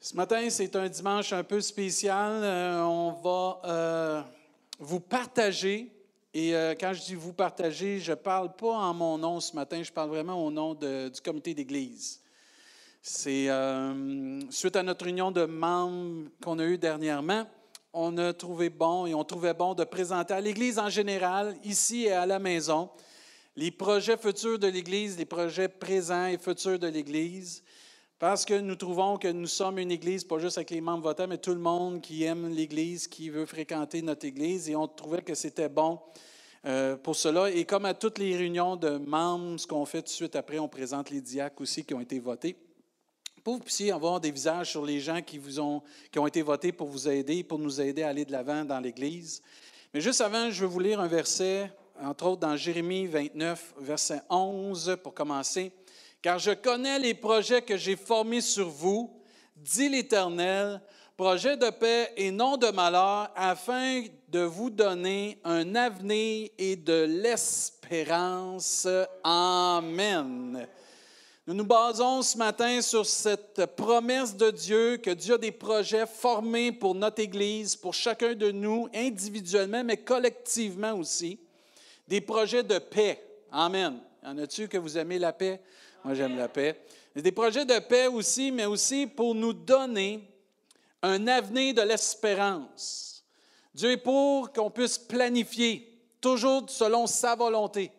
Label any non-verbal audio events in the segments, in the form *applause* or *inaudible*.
Ce matin, c'est un dimanche un peu spécial. Euh, on va euh, vous partager. Et euh, quand je dis vous partager, je ne parle pas en mon nom ce matin, je parle vraiment au nom du comité d'Église. C'est suite à notre union de membres qu'on a eue dernièrement, on a trouvé bon et on trouvait bon de présenter à l'Église en général, ici et à la maison, les projets futurs de l'Église, les projets présents et futurs de l'Église. Parce que nous trouvons que nous sommes une Église, pas juste avec les membres votants, mais tout le monde qui aime l'Église, qui veut fréquenter notre Église. Et on trouvait que c'était bon euh, pour cela. Et comme à toutes les réunions de membres, ce qu'on fait tout de suite après, on présente les diacres aussi qui ont été votés. Pour que vous puissiez avoir des visages sur les gens qui, ont, été votés pour vous aider, pour nous aider à aller de l'avant dans l'Église. Mais juste avant, je vais vous lire un verset, entre autres dans Jérémie 29, verset 11, pour commencer car je connais les projets que j'ai formés sur vous, dit l'Éternel, projets de paix et non de malheur, afin de vous donner un avenir et de l'espérance. Amen. Nous nous basons ce matin sur cette promesse de Dieu que Dieu a des projets formés pour notre Église, pour chacun de nous individuellement, mais collectivement aussi, des projets de paix. Amen. En a-tu que vous aimez la paix? Moi, j'aime la paix. Des projets de paix aussi, mais aussi pour nous donner un avenir de l'espérance. Dieu est pour qu'on puisse planifier, toujours selon sa volonté.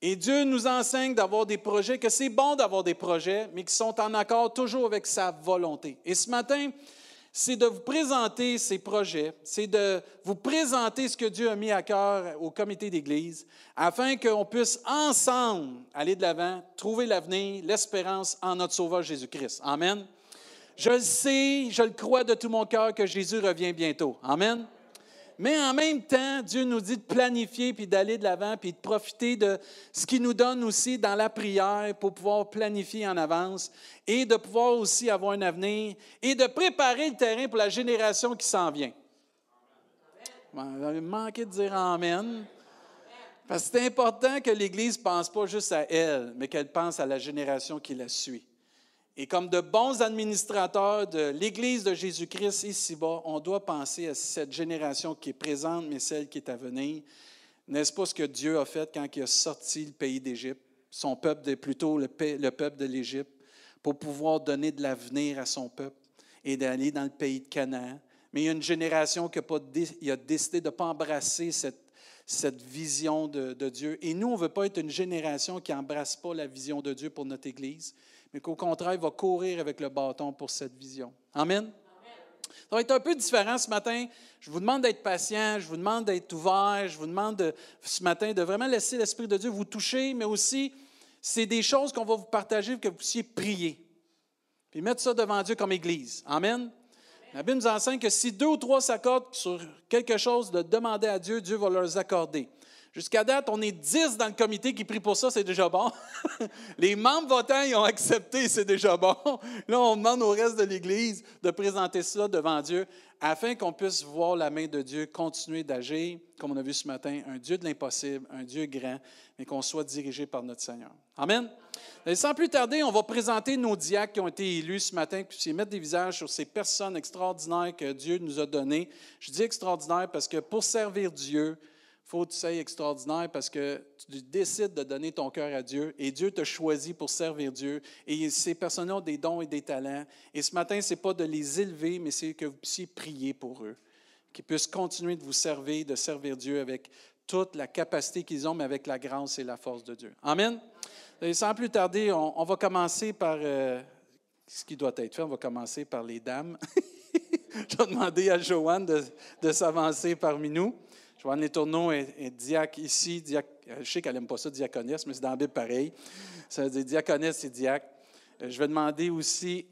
Et Dieu nous enseigne d'avoir des projets, que c'est bon d'avoir des projets, mais qui sont en accord toujours avec sa volonté. Et ce matin, c'est de vous présenter ces projets, c'est de vous présenter ce que Dieu a mis à cœur au comité d'Église, afin qu'on puisse ensemble aller de l'avant, trouver l'avenir, l'espérance en notre Sauveur Jésus-Christ. Amen. Je le sais, je le crois de tout mon cœur que Jésus revient bientôt. Amen. Mais en même temps, Dieu nous dit de planifier, puis d'aller de l'avant, puis de profiter de ce qu'il nous donne aussi dans la prière pour pouvoir planifier en avance et de pouvoir aussi avoir un avenir et de préparer le terrain pour la génération qui s'en vient. Avez manqué de dire Amen. Parce que c'est important que l'Église ne pense pas juste à elle, mais qu'elle pense à la génération qui la suit. Et comme de bons administrateurs de l'Église de Jésus-Christ ici-bas, on doit penser à cette génération qui est présente, mais celle qui est à venir. N'est-ce pas ce que Dieu a fait quand il a sorti le pays d'Égypte, son peuple, plutôt le, peuple de l'Égypte, pour pouvoir donner de l'avenir à son peuple et d'aller dans le pays de Canaan? Mais il y a une génération qui a, décidé de ne pas embrasser cette, cette vision de, de, Dieu. Et nous, on ne veut pas être une génération qui n'embrasse pas la vision de Dieu pour notre Église, mais qu'au contraire, il va courir avec le bâton pour cette vision. Amen? Ça va être un peu différent ce matin. Je vous demande d'être patient, je vous demande d'être ouvert, je vous demande ce matin de vraiment laisser l'Esprit de Dieu vous toucher, mais aussi, c'est des choses qu'on va vous partager pour que vous puissiez prier. Puis mettre ça devant Dieu comme Église. Amen? La Bible nous enseigne que si deux ou trois s'accordent sur quelque chose de demander à Dieu, Dieu va leur accorder. Jusqu'à date, on est dix dans le comité qui prient pour ça, c'est déjà bon. *laughs* Les membres votants, ils ont accepté, c'est déjà bon. Là, on demande au reste de l'Église de présenter cela devant Dieu afin qu'on puisse voir la main de Dieu continuer d'agir, comme on a vu ce matin, un Dieu de l'impossible, un Dieu grand, mais qu'on soit dirigé par notre Seigneur. Amen. Sans plus tarder, on va présenter nos diacres qui ont été élus ce matin, puis mettre des visages sur ces personnes extraordinaires que Dieu nous a données. Je dis extraordinaires parce que pour servir Dieu, faut que tu sois extraordinaire parce que tu décides de donner ton cœur à Dieu et Dieu te choisit pour servir Dieu. Et ces personnes ont des dons et des talents. Et ce matin, ce n'est pas de les élever, mais c'est que vous puissiez prier pour eux, qu'ils puissent continuer de vous servir, de servir Dieu avec toute la capacité qu'ils ont, mais avec la grâce et la force de Dieu. Amen. Sans plus tarder, on, va commencer par euh, ce qui doit être fait. On va commencer par les dames. *laughs* Je vais demander à Joanne de, de s'avancer parmi nous. Joanne Les Tourneaux est, diacre ici. Diac, euh, je sais qu'elle n'aime pas ça, diaconesse, mais c'est dans la Bible pareil. Ça veut dire diaconesse et diacre. Euh, je vais demander aussi,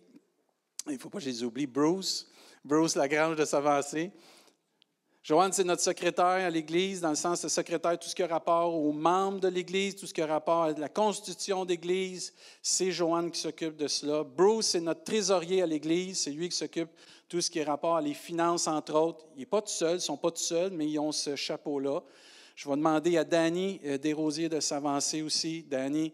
il ne faut pas que je les oublie, Bruce, Bruce Lagrange de s'avancer. Joanne, c'est notre secrétaire à l'Église, dans le sens de secrétaire, tout ce qui a rapport aux membres de l'Église, tout ce qui a rapport à la constitution d'Église, c'est Joanne qui s'occupe de cela. Bruce, c'est notre trésorier à l'Église, c'est lui qui s'occupe tout ce qui est rapport à les finances, entre autres. Il n'est pas tout seul, ils ne sont pas tout seuls, mais ils ont ce chapeau-là. Je vais demander à Danny euh, Desrosiers de s'avancer aussi. Danny,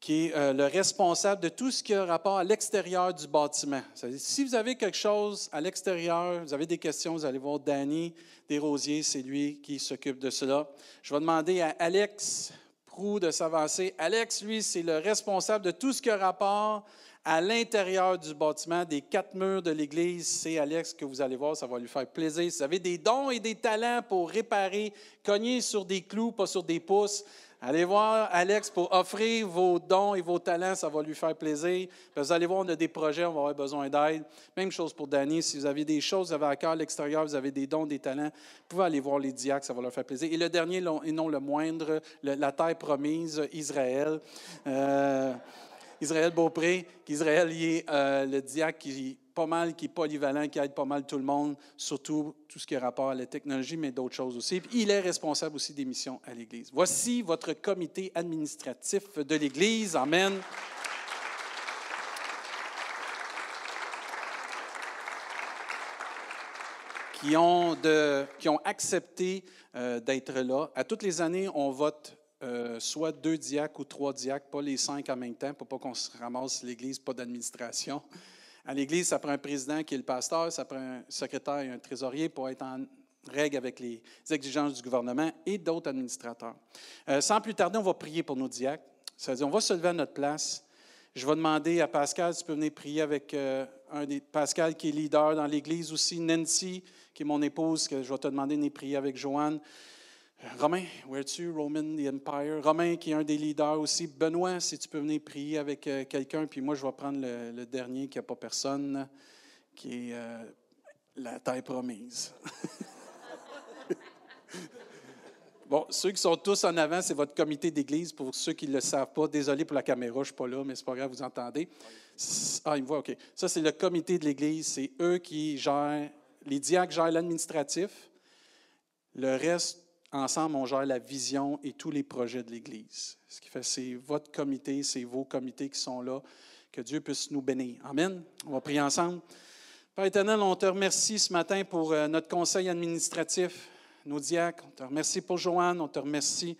qui est euh, le responsable de tout ce qui a rapport à l'extérieur du bâtiment. Si vous avez quelque chose à l'extérieur, vous avez des questions, vous allez voir Danny Desrosiers, c'est lui qui s'occupe de cela. Je vais demander à Alex Prou de s'avancer. Alex, lui, c'est le responsable de tout ce qui a rapport à l'intérieur du bâtiment, des quatre murs de l'Église. C'est Alex que vous allez voir, ça va lui faire plaisir. Si vous avez des dons et des talents pour réparer, cogner sur des clous, pas sur des pouces, Allez voir Alex pour offrir vos dons et vos talents, ça va lui faire plaisir. Vous allez voir, on a des projets, on va avoir besoin d'aide. Même chose pour Danny, si vous avez des choses, vous avez à cœur à l'extérieur, vous avez des dons, des talents, vous pouvez aller voir les diacres, ça va leur faire plaisir. Et le dernier, et non le moindre, la terre promise, Israël. Euh, Israël Beaupré, qu'Israël est euh, le diacre qui pas mal, qui est polyvalent, qui aide pas mal tout le monde, surtout tout ce qui a rapport à la technologie, mais d'autres choses aussi. il est responsable aussi des missions à l'Église. Voici votre comité administratif de l'Église. Amen. Qui ont, qui ont accepté euh, d'être là. À toutes les années, on vote euh, soit deux diacres ou trois diacres, pas les cinq en même temps, pour pas qu'on se ramasse l'Église, pas d'administration. À l'Église, ça prend un président qui est le pasteur, ça prend un secrétaire et un trésorier pour être en règle avec les exigences du gouvernement et d'autres administrateurs. Euh, sans plus tarder, on va prier pour nos diacres. Ça veut dire, on va se lever à notre place. Je vais demander à Pascal tu peux venir prier avec euh, un des Pascal qui est leader dans l'Église aussi, Nancy, qui est mon épouse, que je vais te demander de prier avec Joanne. Romain, where es-tu? Roman the Empire. Romain, qui est un des leaders aussi. Benoît, si tu peux venir prier avec euh, quelqu'un. Puis moi, je vais prendre le, dernier qui n'a pas personne, qui est euh, la taille promise. *laughs* bon, ceux qui sont tous en avant, c'est votre comité d'église. Pour ceux qui ne le savent pas, désolé pour la caméra, je ne suis pas là, mais c'est pas grave, vous entendez. Ah, il me voit, OK. Ça, c'est le comité de l'église. C'est eux qui gèrent, les diacres gèrent l'administratif. Le reste, ensemble, on gère la vision et tous les projets de l'Église. Ce qui fait, c'est votre comité, c'est vos comités qui sont là. Que Dieu puisse nous bénir. Amen. On va prier ensemble. Père éternel, on te remercie ce matin pour euh, notre conseil administratif, nos diacres. On te remercie pour Joanne, on te remercie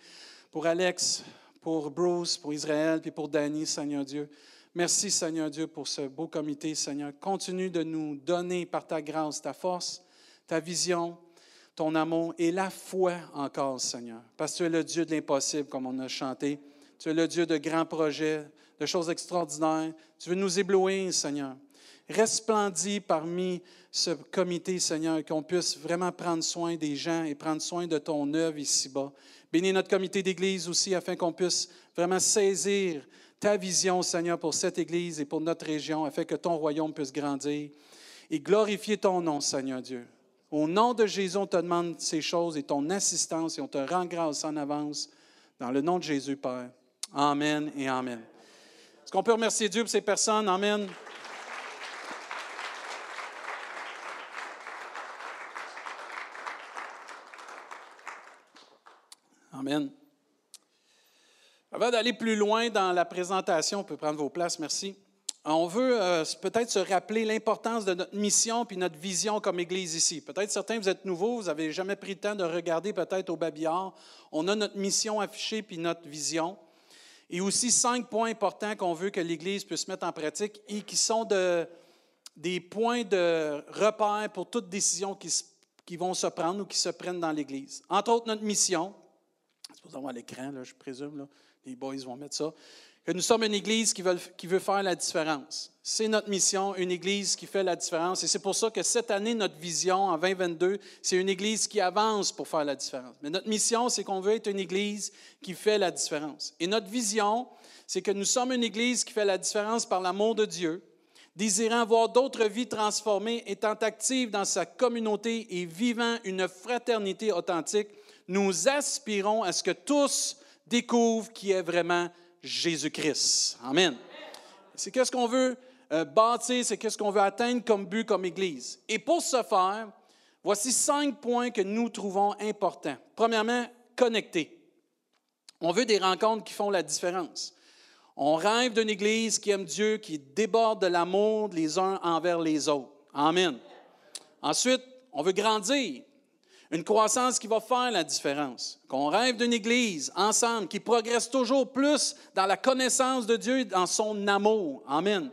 pour Alex, pour Bruce, pour Israël, puis pour Danny, Seigneur Dieu. Merci, Seigneur Dieu, pour ce beau comité, Seigneur. Continue de nous donner par ta grâce ta force, ta vision, ton amour et la foi encore, Seigneur. Parce que tu es le Dieu de l'impossible, comme on a chanté. Tu es le Dieu de grands projets, de choses extraordinaires. Tu veux nous éblouir, Seigneur. Resplendis parmi ce comité, Seigneur, qu'on puisse vraiment prendre soin des gens et prendre soin de ton œuvre ici-bas. Bénis notre comité d'Église aussi, afin qu'on puisse vraiment saisir ta vision, Seigneur, pour cette Église et pour notre région, afin que ton royaume puisse grandir et glorifier ton nom, Seigneur Dieu. Au nom de Jésus, on te demande ces choses et ton assistance et on te rend grâce en avance. Dans le nom de Jésus, Père. Amen et Amen. Est-ce qu'on peut remercier Dieu pour ces personnes? Amen. Amen. Avant d'aller plus loin dans la présentation, on peut prendre vos places, merci on veut euh, peut-être se rappeler l'importance de notre mission puis notre vision comme Église ici. Peut-être certains, vous êtes nouveaux, vous n'avez jamais pris le temps de regarder peut-être au babillard. On a notre mission affichée puis notre vision. Et aussi cinq points importants qu'on veut que l'Église puisse mettre en pratique et qui sont des points de repère pour toute décision qui, qui, vont se prendre ou qui se prennent dans l'Église. Entre autres, notre mission. C'est pour l'écran, je présume. Les boys vont mettre ça que nous sommes une Église qui veut, faire la différence. C'est notre mission, une Église qui fait la différence. Et c'est pour ça que cette année, notre vision en 2022, c'est une Église qui avance pour faire la différence. Mais notre mission, c'est qu'on veut être une Église qui fait la différence. Et notre vision, c'est que nous sommes une Église qui fait la différence par l'amour de Dieu, désirant voir d'autres vies transformées, étant active dans sa communauté et vivant une fraternité authentique. Nous aspirons à ce que tous découvrent qui est vraiment Jésus-Christ. Amen. C'est qu'est-ce qu'on veut euh, bâtir, c'est qu'est-ce qu'on veut atteindre comme but, comme Église. Et pour ce faire, voici cinq points que nous trouvons importants. Premièrement, connecter. On veut des rencontres qui font la différence. On rêve d'une Église qui aime Dieu, qui déborde de l'amour les uns envers les autres. Amen. Ensuite, on veut grandir. Une croissance qui va faire la différence. Qu'on rêve d'une Église ensemble qui progresse toujours plus dans la connaissance de Dieu, dans son amour. Amen.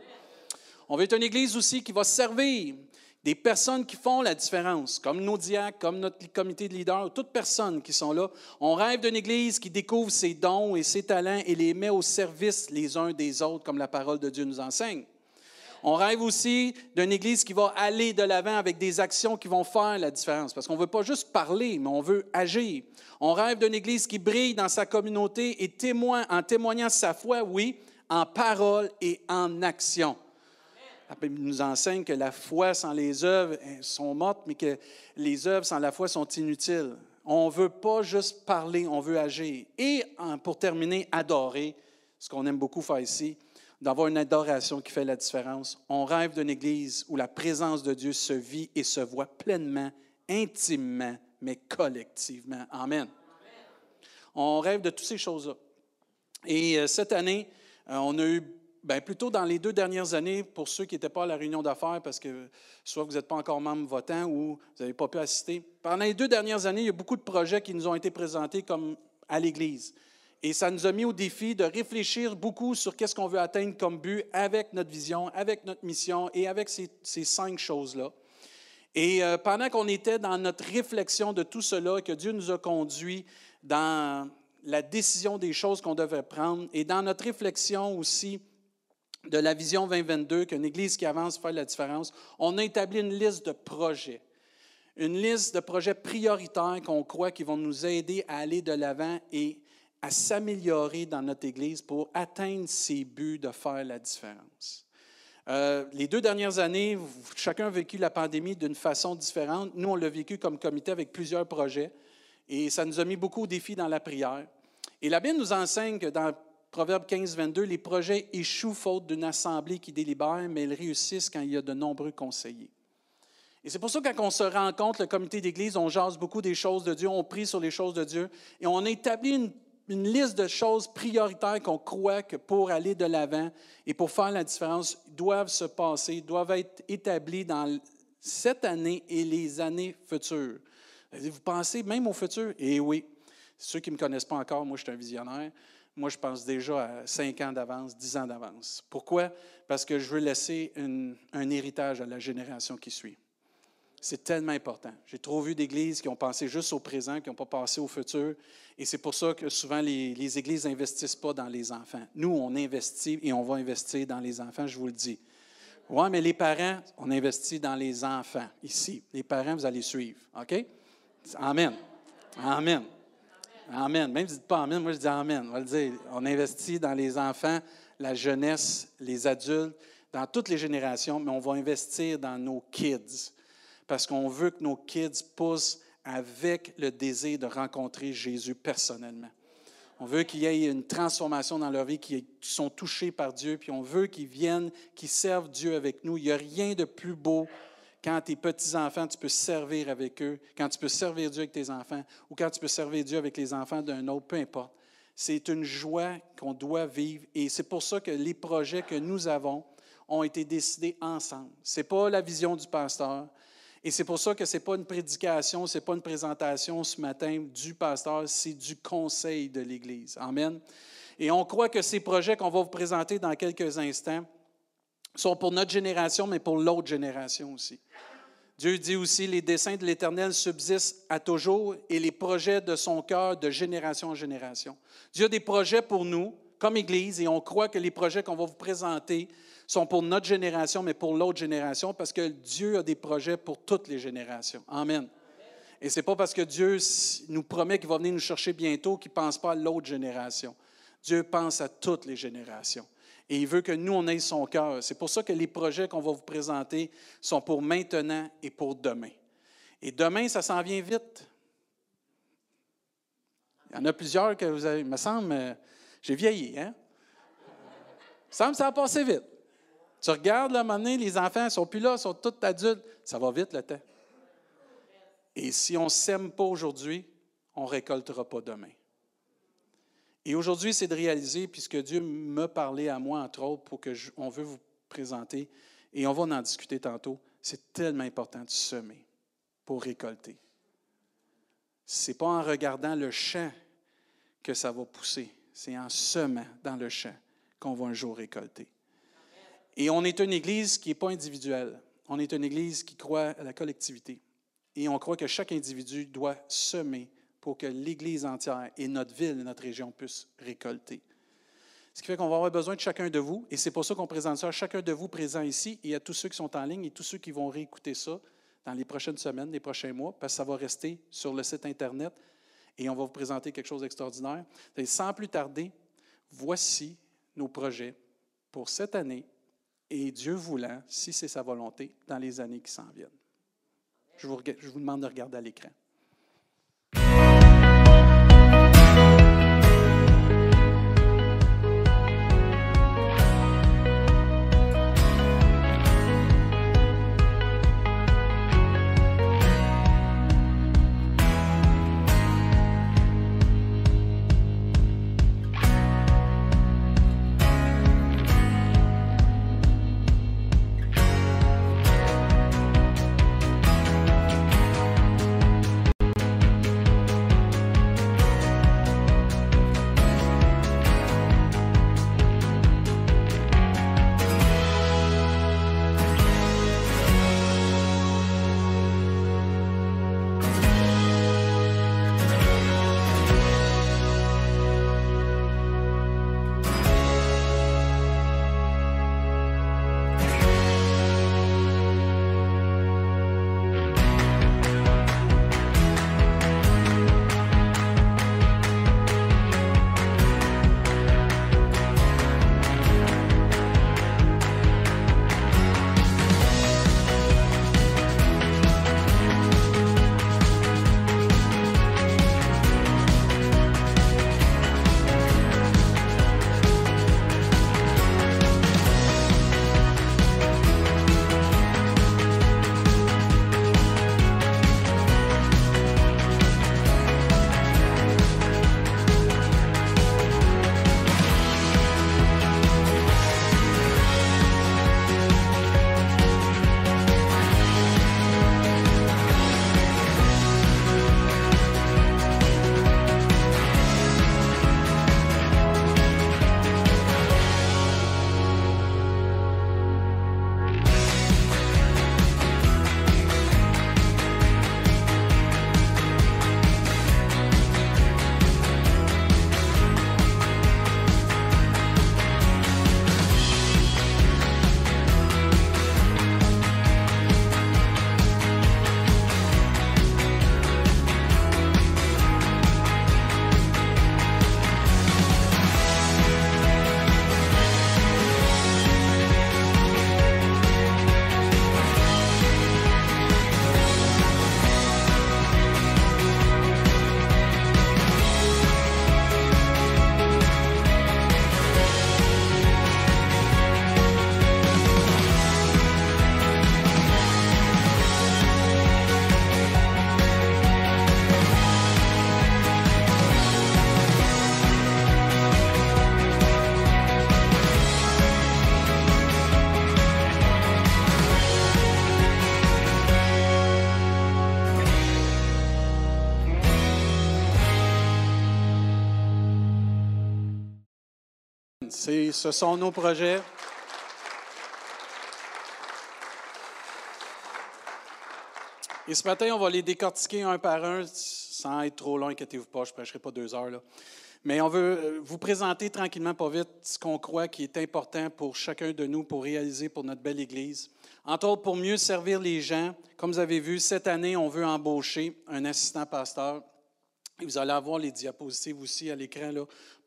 On veut être une Église aussi qui va servir des personnes qui font la différence, comme nos diacres, comme notre comité de leaders, toutes personnes qui sont là. On rêve d'une Église qui découvre ses dons et ses talents et les met au service les uns des autres, comme la parole de Dieu nous enseigne. On rêve aussi d'une Église qui va aller de l'avant avec des actions qui vont faire la différence, parce qu'on ne veut pas juste parler, mais on veut agir. On rêve d'une Église qui brille dans sa communauté et témoigne, en témoignant sa foi, oui, en parole et en action. La Bible nous enseigne que la foi sans les œuvres sont mortes, mais que les œuvres sans la foi sont inutiles. On ne veut pas juste parler, on veut agir. Et pour terminer, adorer, ce qu'on aime beaucoup faire ici, d'avoir une adoration qui fait la différence. On rêve d'une Église où la présence de Dieu se vit et se voit pleinement, intimement, mais collectivement. Amen. On rêve de toutes ces choses-là. Et euh, cette année, euh, on a eu, bien, plutôt dans les deux dernières années, pour ceux qui n'étaient pas à la réunion d'affaires, parce que soit vous n'êtes pas encore membre votant ou vous n'avez pas pu assister, pendant les deux dernières années, il y a beaucoup de projets qui nous ont été présentés comme à l'Église. Et ça nous a mis au défi de réfléchir beaucoup sur qu'est-ce qu'on veut atteindre comme but avec notre vision, avec notre mission et avec ces, cinq choses-là. Et euh, pendant qu'on était dans notre réflexion de tout cela, que Dieu nous a conduit dans la décision des choses qu'on devait prendre et dans notre réflexion aussi de la vision 2022, qu'une Église qui avance fait la différence, on a établi une liste de projets. Une liste de projets prioritaires qu'on croit qui vont nous aider à aller de l'avant et à s'améliorer dans notre Église pour atteindre ces buts de faire la différence. Euh, les deux dernières années, chacun a vécu la pandémie d'une façon différente. Nous, on l'a vécu comme comité avec plusieurs projets et ça nous a mis beaucoup au défi dans la prière. Et la Bible nous enseigne que dans Proverbe 15, 22, les projets échouent faute d'une assemblée qui délibère, mais ils réussissent quand il y a de nombreux conseillers. Et c'est pour ça que quand on se rencontre, le comité d'Église, on jase beaucoup des choses de Dieu, on prie sur les choses de Dieu et on établit une une liste de choses prioritaires qu'on croit que pour aller de l'avant et pour faire la différence doivent se passer, doivent être établies dans cette année et les années futures. Vous pensez même au futur? Eh oui. Ceux qui ne me connaissent pas encore, moi, je suis un visionnaire. Moi, je pense déjà à 5 ans d'avance, 10 ans d'avance. Pourquoi? Parce que je veux laisser un héritage à la génération qui suit. C'est tellement important. J'ai trop vu d'églises qui ont pensé juste au présent, qui n'ont pas pensé au futur. Et c'est pour ça que souvent les, églises n'investissent pas dans les enfants. Nous, on investit et on va investir dans les enfants, je vous le dis. Oui, mais les parents, on investit dans les enfants ici. Les parents, vous allez suivre. OK? Amen. Amen. Amen. Même si vous ne dites pas Amen, moi je dis Amen. On va le dire. On investit dans les enfants, la jeunesse, les adultes, dans toutes les générations, mais on va investir dans nos kids parce qu'on veut que nos kids poussent avec le désir de rencontrer Jésus personnellement. On veut qu'il y ait une transformation dans leur vie, qu'ils sont touchés par Dieu, puis on veut qu'ils viennent, qu'ils servent Dieu avec nous. Il n'y a rien de plus beau quand tes petits-enfants, tu peux servir avec eux, quand tu peux servir Dieu avec tes enfants, ou quand tu peux servir Dieu avec les enfants d'un autre, peu importe. C'est une joie qu'on doit vivre et c'est pour ça que les projets que nous avons ont été décidés ensemble. Ce n'est pas la vision du pasteur, et c'est pour ça que ce n'est pas une prédication, ce n'est pas une présentation ce matin du pasteur, c'est du conseil de l'Église. Amen. Et on croit que ces projets qu'on va vous présenter dans quelques instants sont pour notre génération, mais pour l'autre génération aussi. Dieu dit aussi, les desseins de l'Éternel subsistent à toujours et les projets de son cœur de génération en génération. Dieu a des projets pour nous, comme Église, et on croit que les projets qu'on va vous présenter sont pour notre génération, mais pour l'autre génération, parce que Dieu a des projets pour toutes les générations. Amen. Et ce n'est pas parce que Dieu nous promet qu'il va venir nous chercher bientôt qu'il ne pense pas à l'autre génération. Dieu pense à toutes les générations. Et il veut que nous, on ait son cœur. C'est pour ça que les projets qu'on va vous présenter sont pour maintenant et pour demain. Et demain, ça s'en vient vite. Il y en a plusieurs que vous avez. Il me semble, euh, j'ai vieilli, hein? Il me semble que ça a passé vite. Tu regardes, là, les enfants ne sont plus là, ils sont tous adultes. Ça va vite, le temps. Et si on ne sème pas aujourd'hui, on ne récoltera pas demain. Et aujourd'hui, c'est de réaliser, puisque Dieu m'a parlé à moi, entre autres, pour que on veut vous présenter, et on va en discuter tantôt, c'est tellement important de semer pour récolter. Ce n'est pas en regardant le champ que ça va pousser, c'est en semant dans le champ qu'on va un jour récolter. Et on est une Église qui n'est pas individuelle. On est une Église qui croit à la collectivité. Et on croit que chaque individu doit semer pour que l'Église entière et notre ville et notre région puissent récolter. Ce qui fait qu'on va avoir besoin de chacun de vous, et c'est pour ça qu'on présente ça à chacun de vous présents ici et à tous ceux qui sont en ligne et tous ceux qui vont réécouter ça dans les prochaines semaines, les prochains mois, parce que ça va rester sur le site Internet et on va vous présenter quelque chose d'extraordinaire. Sans plus tarder, voici nos projets pour cette année et Dieu voulant, si c'est sa volonté, dans les années qui s'en viennent. Je vous, je vous demande de regarder à l'écran. Ce sont nos projets. Et ce matin, on va les décortiquer un par un, sans être trop long, inquiétez-vous pas, je ne prêcherai pas deux heures. Mais on veut euh, vous présenter tranquillement, pas vite, ce qu'on croit qui est important pour chacun de nous pour réaliser pour notre belle Église. Entre autres, pour mieux servir les gens. Comme vous avez vu, cette année, on veut embaucher un assistant pasteur. Et vous allez avoir les diapositives aussi à l'écran,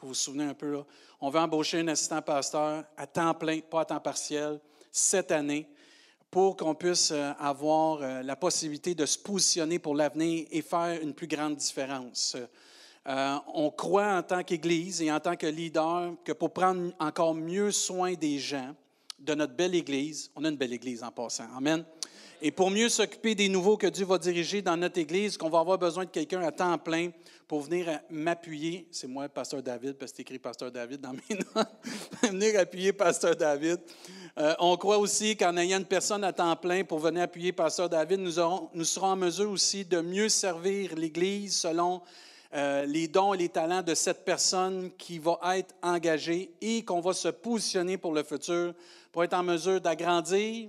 pour vous souvenir un peu. On veut embaucher un assistant pasteur à temps plein, pas à temps partiel, cette année, pour qu'on puisse euh, avoir euh, la possibilité de se positionner pour l'avenir et faire une plus grande différence. Euh, on croit en tant qu'Église et en tant que leader que pour prendre encore mieux soin des gens, de notre belle Église, on a une belle Église en passant, Amen. Et pour mieux s'occuper des nouveaux que Dieu va diriger dans notre Église, qu'on va avoir besoin de quelqu'un à temps plein pour venir m'appuyer. C'est moi, Pasteur David, parce que c'est écrit Pasteur David dans mes *laughs* notes. venir appuyer Pasteur David. Euh, on croit aussi qu'en ayant une personne à temps plein pour venir appuyer Pasteur David, nous, serons en mesure aussi de mieux servir l'Église selon euh, les dons et les talents de cette personne qui va être engagée et qu'on va se positionner pour le futur, pour être en mesure d'agrandir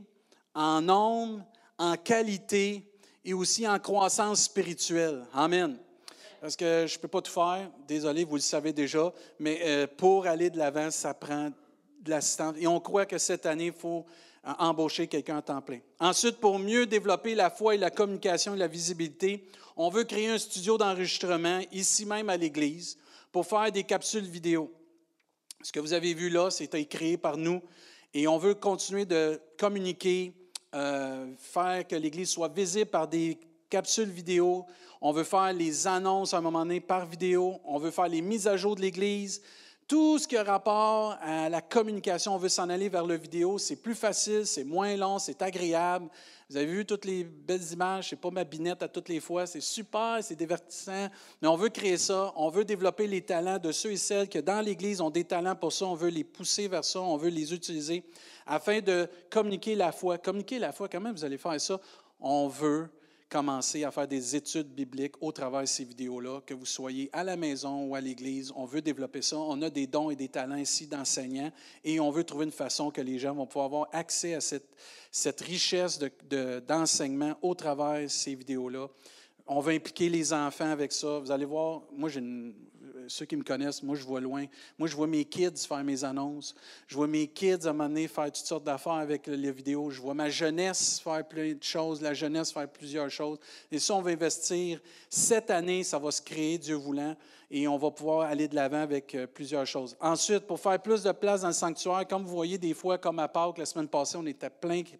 en nombre, en qualité et aussi en croissance spirituelle. Amen. Parce que je ne peux pas tout faire, désolé, vous le savez déjà, mais euh, pour aller de l'avant, ça prend de l'assistance. Et on croit que cette année, il faut euh, embaucher quelqu'un à temps plein. Ensuite, pour mieux développer la foi et la communication et la visibilité, on veut créer un studio d'enregistrement ici même à l'Église pour faire des capsules vidéo. Ce que vous avez vu là, c'était créé par nous et on veut continuer de communiquer, euh, faire que l'Église soit visible par des capsules vidéo. On veut faire les annonces à un moment donné par vidéo. On veut faire les mises à jour de l'Église. Tout ce qui a rapport à la communication, on veut s'en aller vers le vidéo. C'est plus facile, c'est moins long, c'est agréable. Vous avez vu toutes les belles images, c'est pas ma binette à toutes les fois, c'est super, c'est divertissant. Mais on veut créer ça, on veut développer les talents de ceux et celles qui, dans l'Église, ont des talents pour ça. On veut les pousser vers ça, on veut les utiliser afin de communiquer la foi. Communiquer la foi, comment vous allez faire ça? On veut commencer à faire des études bibliques au travers de ces vidéos-là, que vous soyez à la maison ou à l'église. On veut développer ça. On a des dons et des talents ici d'enseignants et on veut trouver une façon que les gens vont pouvoir avoir accès à cette, richesse d'enseignement de, au travers de ces vidéos-là. On veut impliquer les enfants avec ça. Vous allez voir, moi, j'ai une, ceux qui me connaissent, moi, je vois loin. Moi, je vois mes kids faire mes annonces. Je vois mes kids, à un moment donné, faire toutes sortes d'affaires avec les vidéos. Je vois ma jeunesse faire plein de choses, la jeunesse faire plusieurs choses. Et ça, on va investir. Cette année, ça va se créer, Dieu voulant, et on va pouvoir aller de l'avant avec euh, plusieurs choses. Ensuite, pour faire plus de place dans le sanctuaire, comme vous voyez, des fois, comme à Pâques, la semaine passée, on était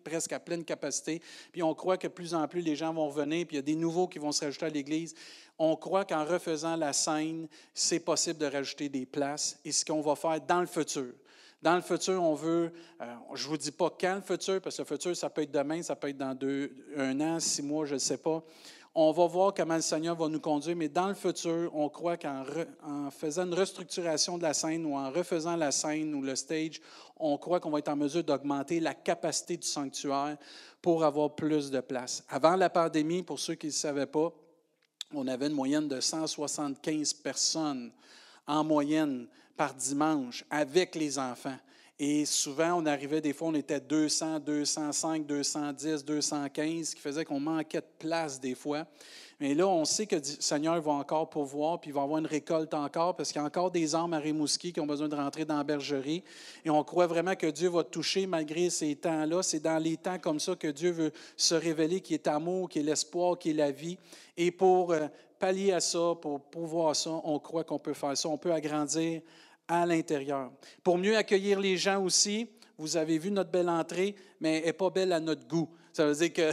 presque à pleine capacité. Puis on croit que plus en plus, les gens vont revenir, puis il y a des nouveaux qui vont se rajouter à l'Église on croit qu'en refaisant la scène, c'est possible de rajouter des places et ce qu'on va faire dans le futur. Dans le futur, on veut, euh, je ne vous dis pas quand le futur, parce que le futur, ça peut être demain, ça peut être dans deux, un an, six mois, je ne sais pas. On va voir comment le Seigneur va nous conduire, mais dans le futur, on croit qu'en faisant une restructuration de la scène ou en refaisant la scène ou le stage, on croit qu'on va être en mesure d'augmenter la capacité du sanctuaire pour avoir plus de place. Avant la pandémie, pour ceux qui ne savaient pas, on avait une moyenne de 175 personnes en moyenne par dimanche avec les enfants. Et souvent, on arrivait, des fois, on était 200, 205, 210, 215, ce qui faisait qu'on manquait de place des fois. Mais là, on sait que le Seigneur va encore pourvoir, puis il va avoir une récolte encore, parce qu'il y a encore des âmes à Rimouski qui ont besoin de rentrer dans la bergerie. Et on croit vraiment que Dieu va toucher malgré ces temps-là. C'est dans les temps comme ça que Dieu veut se révéler, qui est amour, qui est l'espoir, qui est la vie. Et pour euh, pallier à ça, pour pouvoir ça, on croit qu'on peut faire ça. On peut agrandir à l'intérieur. Pour mieux accueillir les gens aussi, vous avez vu notre belle entrée, mais elle n'est pas belle à notre goût. Ça veut dire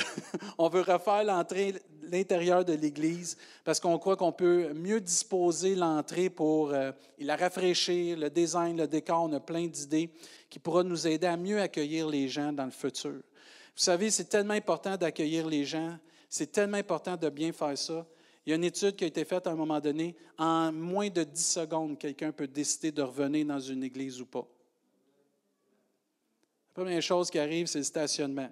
qu'on *laughs* veut refaire l'entrée, l'intérieur de l'Église, parce qu'on croit qu'on peut mieux disposer l'entrée pour euh, la rafraîchir, le design, le décor. On a plein d'idées qui pourront nous aider à mieux accueillir les gens dans le futur. Vous savez, c'est tellement important d'accueillir les gens. C'est tellement important de bien faire ça. Il y a une étude qui a été faite à un moment donné. En moins de 10 secondes, quelqu'un peut décider de revenir dans une église ou pas. La première chose qui arrive, c'est le stationnement.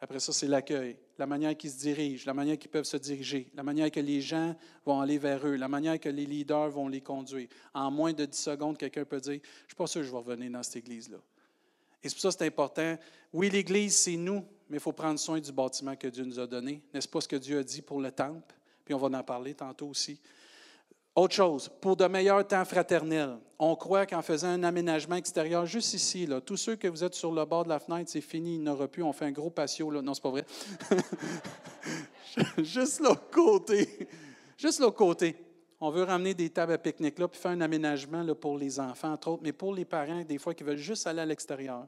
Après ça, c'est l'accueil, la manière qu'ils se dirigent, la manière qu'ils peuvent se diriger, la manière que les gens vont aller vers eux, la manière que les leaders vont les conduire. En moins de 10 secondes, quelqu'un peut dire, je ne suis pas sûr que je vais revenir dans cette église-là. Et c'est pour ça que c'est important. Oui, l'Église, c'est nous, mais il faut prendre soin du bâtiment que Dieu nous a donné. N'est-ce pas ce que Dieu a dit pour le temple? Puis on va en parler tantôt aussi. Autre chose, pour de meilleurs temps fraternels, on croit qu'en faisant un aménagement extérieur, juste ici, tous ceux que vous êtes sur le bord de la fenêtre, c'est fini, il n'aura plus, on fait un gros patio. Là. Non, c'est pas vrai. *laughs* juste l'autre côté. Juste l'autre côté. On veut ramener des tables à pique-nique là, puis faire un aménagement pour les enfants, entre autres, mais pour les parents, des fois, qui veulent juste aller à l'extérieur,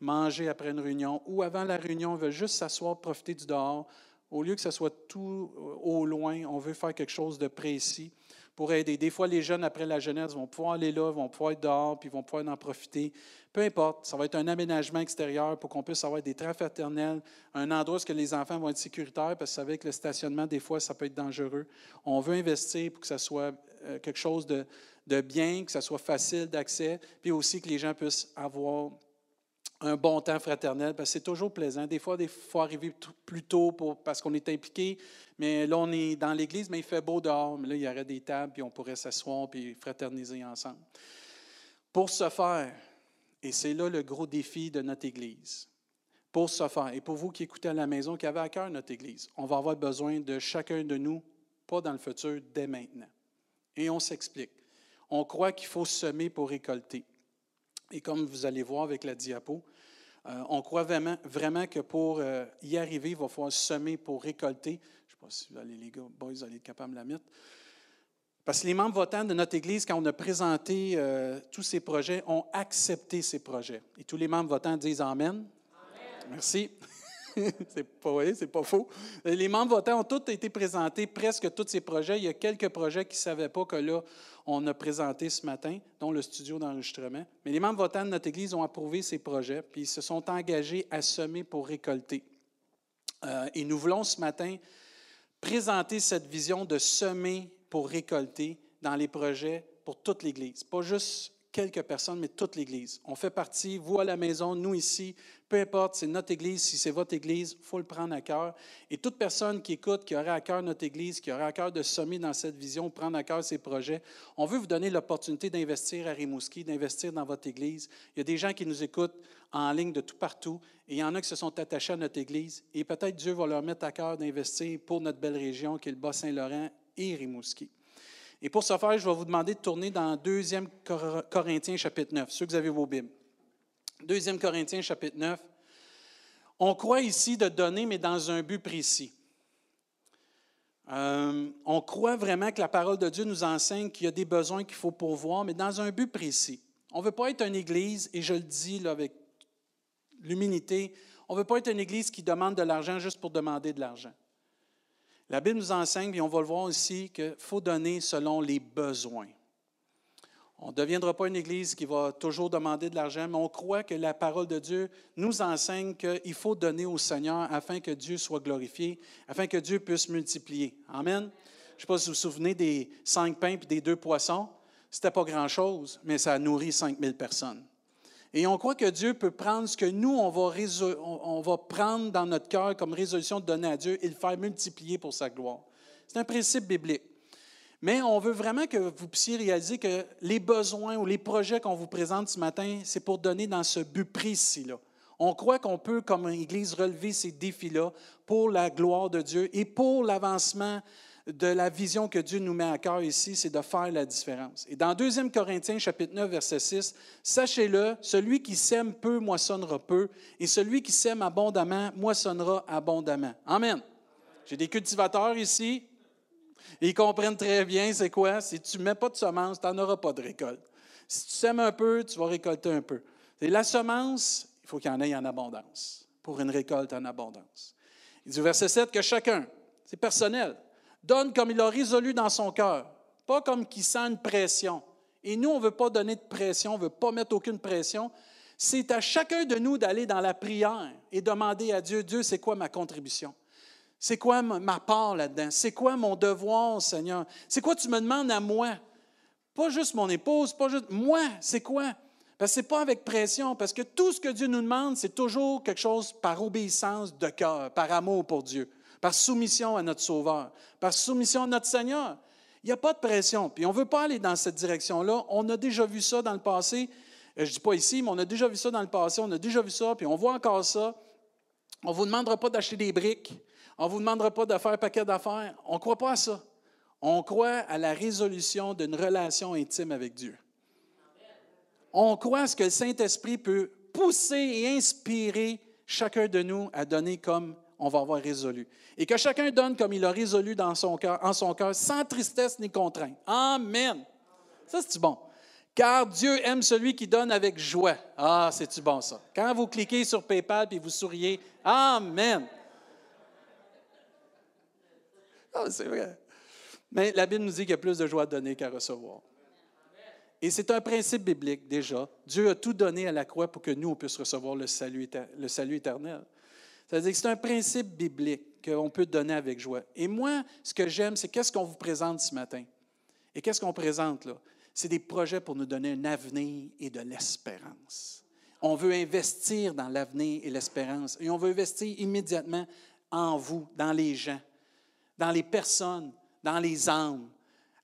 manger après une réunion, ou avant la réunion, ils veulent juste s'asseoir, profiter du dehors. Au lieu que ce soit tout au loin, on veut faire quelque chose de précis pour aider. Des fois, les jeunes, après la jeunesse, vont pouvoir aller là, vont pouvoir être dehors, puis vont pouvoir en profiter. Peu importe, ça va être un aménagement extérieur pour qu'on puisse avoir des trains fraternels, un endroit où les enfants vont être sécuritaires, parce que que le stationnement, des fois, ça peut être dangereux. On veut investir pour que ça soit euh, quelque chose de, de bien, que ça soit facile d'accès, puis aussi que les gens puissent avoir un bon temps fraternel, parce que c'est toujours plaisant. Des fois, il faut arriver plus tôt pour, parce qu'on est impliqué, mais là, on est dans l'église, mais il fait beau dehors, mais là, il y aurait des tables, puis on pourrait s'asseoir, puis fraterniser ensemble. Pour ce faire, et c'est là le gros défi de notre Église, pour ce faire, et pour vous qui écoutez à la maison, qui avez à cœur notre Église, on va avoir besoin de chacun de nous, pas dans le futur, dès maintenant. Et on s'explique. On croit qu'il faut semer pour récolter. Et comme vous allez voir avec la diapo, euh, on croit vraiment, vraiment que pour euh, y arriver, il va falloir semer pour récolter. Je ne sais pas si vous allez, les gars, boys, vous allez être capables de la mettre. Parce que les membres votants de notre Église, quand on a présenté euh, tous ces projets, ont accepté ces projets. Et tous les membres votants disent Amen. Amen. Merci. *laughs* c'est pas c'est pas faux. Les membres votants ont tous été présentés, presque tous ces projets. Il y a quelques projets qui ne savaient pas que là, on a présenté ce matin, dont le studio d'enregistrement. Mais les membres votants de notre Église ont approuvé ces projets, puis ils se sont engagés à semer pour récolter. Euh, et nous voulons ce matin présenter cette vision de semer pour récolter dans les projets pour toute l'Église. Pas juste quelques personnes, mais toute l'Église. On fait partie, vous à la maison, nous ici, peu importe, c'est notre Église, si c'est votre Église, il faut le prendre à cœur. Et toute personne qui écoute, qui aurait à cœur notre Église, qui aurait à cœur de sommer dans cette vision, prendre à cœur ces projets, on veut vous donner l'opportunité d'investir à Rimouski, d'investir dans votre Église. Il y a des gens qui nous écoutent en ligne de tout partout, et il y en a qui se sont attachés à notre Église, et peut-être Dieu va leur mettre à cœur d'investir pour notre belle région qui est le Bas-Saint-Laurent et Rimouski. Et pour ce faire, je vais vous demander de tourner dans 2 Corinthiens chapitre 9, ceux que vous avez vos Bibles. 2 Corinthiens chapitre 9. On croit ici de donner, mais dans un but précis. Euh, on croit vraiment que la parole de Dieu nous enseigne qu'il y a des besoins qu'il faut pourvoir, mais dans un but précis. On ne veut pas être une église, et je le dis avec l'humilité, on ne veut pas être une église qui demande de l'argent juste pour demander de l'argent. La Bible nous enseigne, et on va le voir ici, qu'il faut donner selon les besoins. On ne deviendra pas une Église qui va toujours demander de l'argent, mais on croit que la parole de Dieu nous enseigne qu'il faut donner au Seigneur afin que Dieu soit glorifié, afin que Dieu puisse multiplier. Amen. Je ne sais pas si vous vous souvenez des cinq pains et des deux poissons. Ce n'était pas grand-chose, mais ça a nourri 5000 personnes. Et on croit que Dieu peut prendre ce que nous, on va, on va prendre dans notre cœur comme résolution de donner à Dieu et le faire multiplier pour sa gloire. C'est un principe biblique. Mais on veut vraiment que vous puissiez réaliser que les besoins ou les projets qu'on vous présente ce matin, c'est pour donner dans ce but précis-là. On croit qu'on peut, comme Église, relever ces défis-là pour la gloire de Dieu et pour l'avancement de la vision que Dieu nous met à cœur ici, c'est de faire la différence. Et dans 2 Corinthiens chapitre 9 verset 6, sachez-le, celui qui sème peu moissonnera peu, et celui qui sème abondamment moissonnera abondamment. Amen. J'ai des cultivateurs ici, et ils comprennent très bien c'est quoi. Si tu ne mets pas de semence, tu n'en auras pas de récolte. Si tu sèmes un peu, tu vas récolter un peu. Et la semence, il faut qu'il y en ait en abondance, pour une récolte en abondance. Il dit au verset 7 que chacun, c'est personnel, donne comme il a résolu dans son cœur, pas comme qui sent une pression. Et nous, on ne veut pas donner de pression, on ne veut pas mettre aucune pression. C'est à chacun de nous d'aller dans la prière et demander à Dieu, Dieu, c'est quoi ma contribution? C'est quoi ma part là-dedans? C'est quoi mon devoir, Seigneur? C'est quoi tu me demandes à moi? Pas juste mon épouse, pas juste moi, c'est quoi? Parce que ce n'est pas avec pression, parce que tout ce que Dieu nous demande, c'est toujours quelque chose par obéissance de cœur, par amour pour Dieu par soumission à notre Sauveur, par soumission à notre Seigneur. Il n'y a pas de pression. Puis on ne veut pas aller dans cette direction-là. On a déjà vu ça dans le passé. Euh, je ne dis pas ici, mais on a déjà vu ça dans le passé. On a déjà vu ça, puis on voit encore ça. On ne vous demandera pas d'acheter des briques. On ne vous demandera pas de faire un paquet d'affaires. On ne croit pas à ça. On croit à la résolution d'une relation intime avec Dieu. On croit à ce que le Saint-Esprit peut pousser et inspirer chacun de nous à donner comme on va avoir résolu. Et que chacun donne comme il a résolu dans son cœur, en son cœur, sans tristesse ni contrainte. Amen. Ça, c'est bon? Car Dieu aime celui qui donne avec joie. Ah, c'est-tu bon ça? Quand vous cliquez sur PayPal et vous souriez, Amen. Ah, c'est vrai. Mais la Bible nous dit qu'il y a plus de joie à donner qu'à recevoir. Et c'est un principe biblique déjà. Dieu a tout donné à la croix pour que nous, on puisse recevoir le salut éternel. C'est-à-dire que c'est un principe biblique qu'on peut donner avec joie. Et moi, ce que j'aime, c'est qu'est-ce qu'on vous présente ce matin? Et qu'est-ce qu'on présente là? C'est des projets pour nous donner un avenir et de l'espérance. On veut investir dans l'avenir et l'espérance. Et on veut investir immédiatement en vous, dans les gens, dans les personnes, dans les âmes,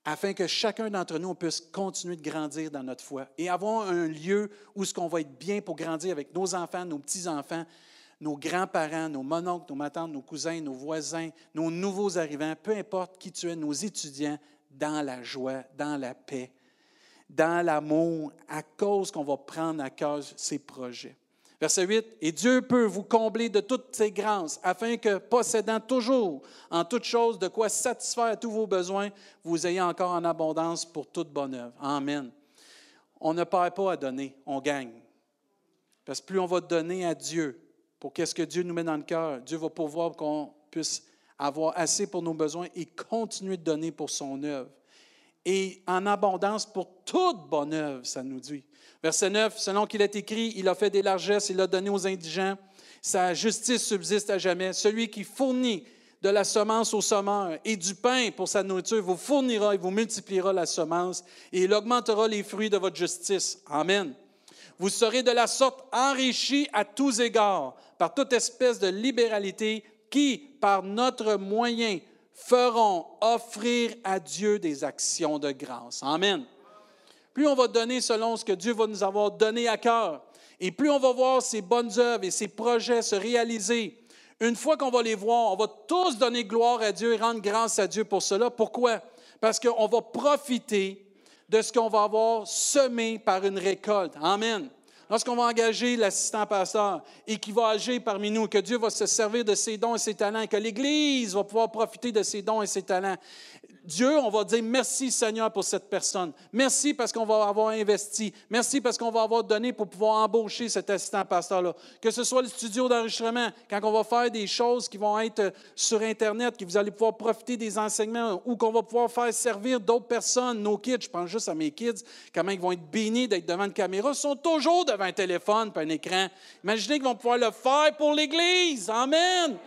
afin que chacun d'entre nous puisse continuer de grandir dans notre foi et avoir un lieu où ce qu'on va être bien pour grandir avec nos enfants, nos petits-enfants, nos grands-parents, nos mononcles, nos matantes, nos cousins, nos voisins, nos nouveaux arrivants, peu importe qui tu es, nos étudiants, dans la joie, dans la paix, dans l'amour, à cause qu'on va prendre à cœur ces projets. Verset 8, Et Dieu peut vous combler de toutes ses grâces, afin que, possédant toujours en toutes choses de quoi satisfaire tous vos besoins, vous ayez encore en abondance pour toute bonne œuvre. Amen. On ne perd pas à donner, on gagne. Parce que plus on va donner à Dieu pour qu'est-ce que Dieu nous met dans le cœur, Dieu va pouvoir qu'on puisse avoir assez pour nos besoins et continuer de donner pour son œuvre. Et en abondance pour toute bonne œuvre, ça nous dit. Verset 9, selon qu'il est écrit, il a fait des largesses, il a donné aux indigents. Sa justice subsiste à jamais. Celui qui fournit de la semence au semeur et du pain pour sa nourriture vous fournira et vous multipliera la semence et il augmentera les fruits de votre justice. Amen. Vous serez de la sorte enrichis à tous égards par toute espèce de libéralité qui, par notre moyen, feront offrir à Dieu des actions de grâce. Amen. Plus on va donner selon ce que Dieu va nous avoir donné à cœur, et plus on va voir ces bonnes œuvres et ces projets se réaliser, une fois qu'on va les voir, on va tous donner gloire à Dieu et rendre grâce à Dieu pour cela. Pourquoi? Parce qu'on va profiter de ce qu'on va avoir semé par une récolte. Amen lorsqu'on va engager l'assistant pasteur et qui va agir parmi nous, que Dieu va se servir de ses dons et ses talents, que l'Église va pouvoir profiter de ses dons et ses talents, Dieu, on va dire merci Seigneur pour cette personne. Merci parce qu'on va avoir investi. Merci parce qu'on va avoir donné pour pouvoir embaucher cet assistant pasteur-là. Que ce soit le studio d'enregistrement, quand on va faire des choses qui vont être sur Internet, que vous allez pouvoir profiter des enseignements ou qu'on va pouvoir faire servir d'autres personnes, nos kids, je pense juste à mes kids, comment ils vont être bénis d'être devant une caméra, ils sont toujours devant un téléphone et un écran. Imaginez qu'ils vont pouvoir le faire pour l'Église. Amen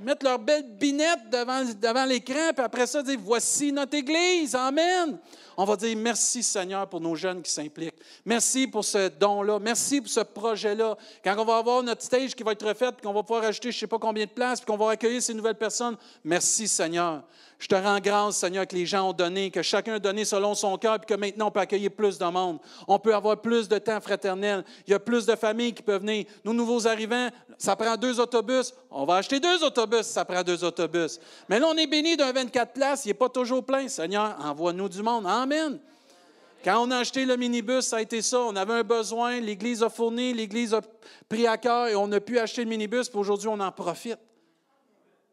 mettre leur belle binette devant, devant l'écran, puis après ça, dire Voici notre Église. Amen. On va dire merci Seigneur pour nos jeunes qui s'impliquent. Merci pour ce don-là. Merci pour ce projet-là. Quand on va avoir notre stage qui va être refait, puis qu'on va pouvoir ajouter je ne sais pas combien de places, puis qu'on va accueillir ces nouvelles personnes, merci Seigneur. Je te rends grâce, Seigneur, que les gens ont donné, que chacun a donné selon son cœur, puis que maintenant on peut accueillir plus de monde. On peut avoir plus de temps fraternel. Il y a plus de familles qui peuvent venir. Nos nouveaux arrivants, ça prend deux autobus. On va acheter deux autobus, ça prend deux autobus. Mais là, on est béni d'un 24 places, il n'est pas toujours plein. Seigneur, envoie-nous du monde. Amen. Quand on a acheté le minibus, ça a été ça. On avait un besoin, l'Église a fourni, l'Église a pris à cœur et on a pu acheter le minibus, puis aujourd'hui, on en profite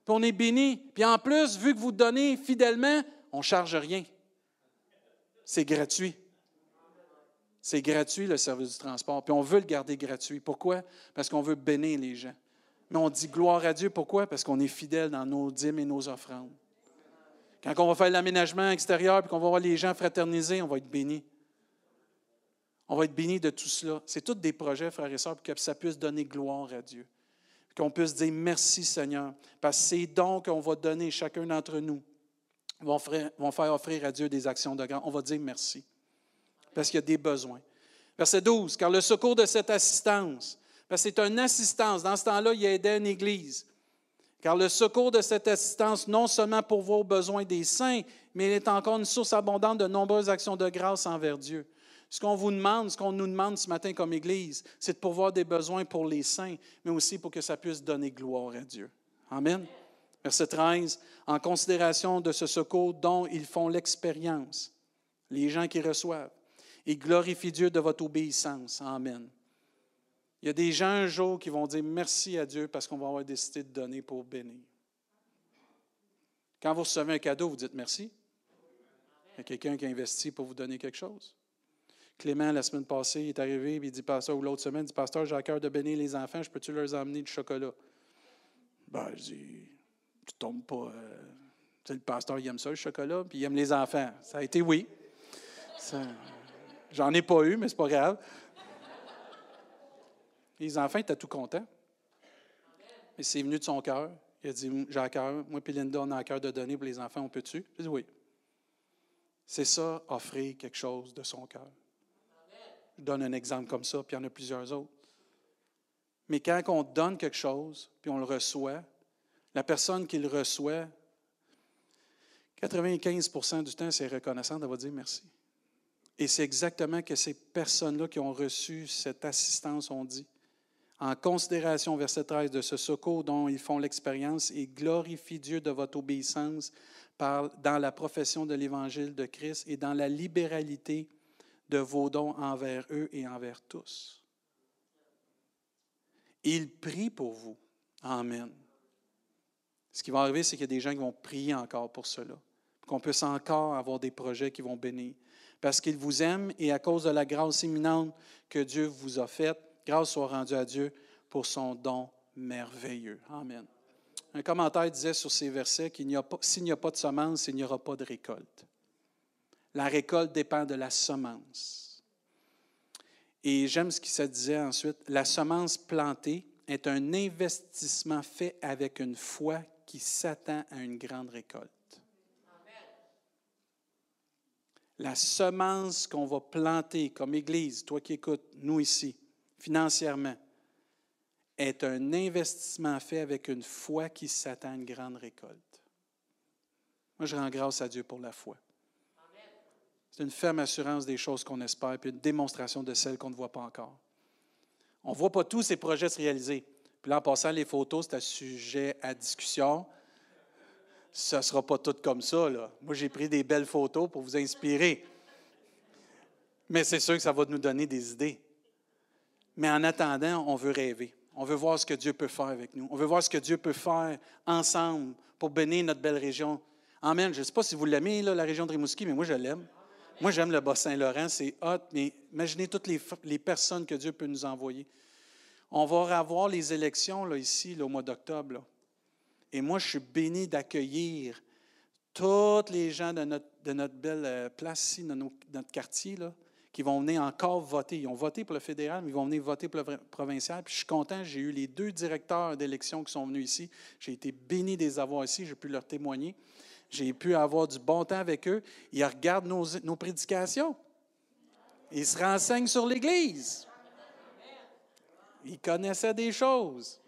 puis on est béni. Puis en plus, vu que vous donnez fidèlement, on ne charge rien. C'est gratuit. C'est gratuit le service du transport. Puis on veut le garder gratuit. Pourquoi? Parce qu'on veut bénir les gens. Mais on dit gloire à Dieu. Pourquoi? Parce qu'on est fidèle dans nos dîmes et nos offrandes. Quand on va faire l'aménagement extérieur et qu'on va voir les gens fraterniser, on va être béni. On va être béni de tout cela. C'est tous des projets, frères et sœurs, pour que ça puisse donner gloire à Dieu qu'on puisse dire merci Seigneur, parce que ces dons qu'on va donner chacun d'entre nous vont faire, offrir à Dieu des actions de grâce. On va dire merci, parce qu'il y a des besoins. Verset 12, car le secours de cette assistance, parce c'est une assistance, dans ce temps-là, il a aidé une église. Car le secours de cette assistance, non seulement pour vos besoins des saints, mais il est encore une source abondante de nombreuses actions de grâce envers Dieu. Ce qu'on vous demande, ce qu'on nous demande ce matin comme Église, c'est de pourvoir des besoins pour les saints, mais aussi pour que ça puisse donner gloire à Dieu. Amen. Verset 13. En considération de ce secours dont ils font l'expérience, les gens qui reçoivent, ils glorifient Dieu de votre obéissance. Amen. Il y a des gens un jour qui vont dire merci à Dieu parce qu'on va avoir décidé de donner pour bénir. Quand vous recevez un cadeau, vous dites merci. Il y a quelqu'un qui a investi pour vous donner quelque chose. Clément, la semaine passée, il est arrivé, et il dit, Pasteur, ou l'autre semaine, il dit, Pasteur, j'ai à cœur de bénir les enfants, je peux-tu leur emmener du chocolat? Ben, je dis, tu tombes pas, euh, Tu sais, le pasteur, il aime ça, le chocolat, puis il aime les enfants. Ça a été oui. J'en ai pas eu, mais c'est pas grave. Les enfants étaient tout contents. Mais c'est venu de son cœur. Il a dit J'ai à cœur, moi et Linda, on a à cœur de donner pour les enfants, on peut-tu J'ai dit Oui. C'est ça, offrir quelque chose de son cœur. Je donne un exemple comme ça, puis il y en a plusieurs autres. Mais quand on donne quelque chose, puis on le reçoit, la personne qui le reçoit, 95% du temps, c'est reconnaissant, elle va dire merci. Et c'est exactement que ces personnes-là qui ont reçu cette assistance ont dit. En considération, verset 13, de ce secours dont ils font l'expérience et glorifient Dieu de votre obéissance dans la profession de l'Évangile de Christ et dans la libéralité de vos dons envers eux et envers tous. Il prie pour vous. Amen. Ce qui va arriver, c'est qu'il y a des gens qui vont prier encore pour cela, qu'on puisse encore avoir des projets qui vont bénir. Parce qu'il vous aime et à cause de la grâce imminente que Dieu vous a faite, grâce soit rendue à Dieu pour son don merveilleux. Amen. Un commentaire disait sur ces versets qu'il n'y a pas, s'il n'y a pas de semence, il n'y aura pas de récolte. La récolte dépend de la semence. Et j'aime ce qui se disait ensuite. La semence plantée est un investissement fait avec une foi qui s'attend à une grande récolte. La semence qu'on va planter comme Église, toi qui écoutes, nous ici, financièrement, est un investissement fait avec une foi qui s'attend à une grande récolte. Moi, je rends grâce à Dieu pour la foi. C'est une ferme assurance des choses qu'on espère, puis une démonstration de celles qu'on ne voit pas encore. On ne voit pas tous ces projets se réaliser. Puis là, en passant, les photos, c'est un sujet à discussion. Ça ne sera pas tout comme ça. Moi, j'ai pris des belles photos pour vous inspirer. Mais c'est sûr que ça va nous donner des idées. Mais en attendant, on veut rêver. On veut voir ce que Dieu peut faire avec nous. On veut voir ce que Dieu peut faire ensemble pour bénir notre belle région. Amen. Je ne sais pas si vous l'aimez, la région de Rimouski, mais moi, je l'aime. Moi, j'aime le Bas-Saint-Laurent, c'est hot, mais imaginez toutes les, les, personnes que Dieu peut nous envoyer. On va avoir les élections là, ici au mois d'octobre. Et moi, je suis béni d'accueillir tous les gens de notre, de belle euh, place ici, de notre quartier, qui vont venir encore voter. Ils ont voté pour le fédéral, mais ils vont venir voter pour le provincial. Puis je suis content, j'ai eu les deux directeurs d'élection qui sont venus ici. J'ai été béni des avoir ici, j'ai pu leur témoigner. J'ai pu avoir du bon temps avec eux. Ils regardent nos, prédications. Ils se renseignent sur l'Église. Ils connaissaient des choses.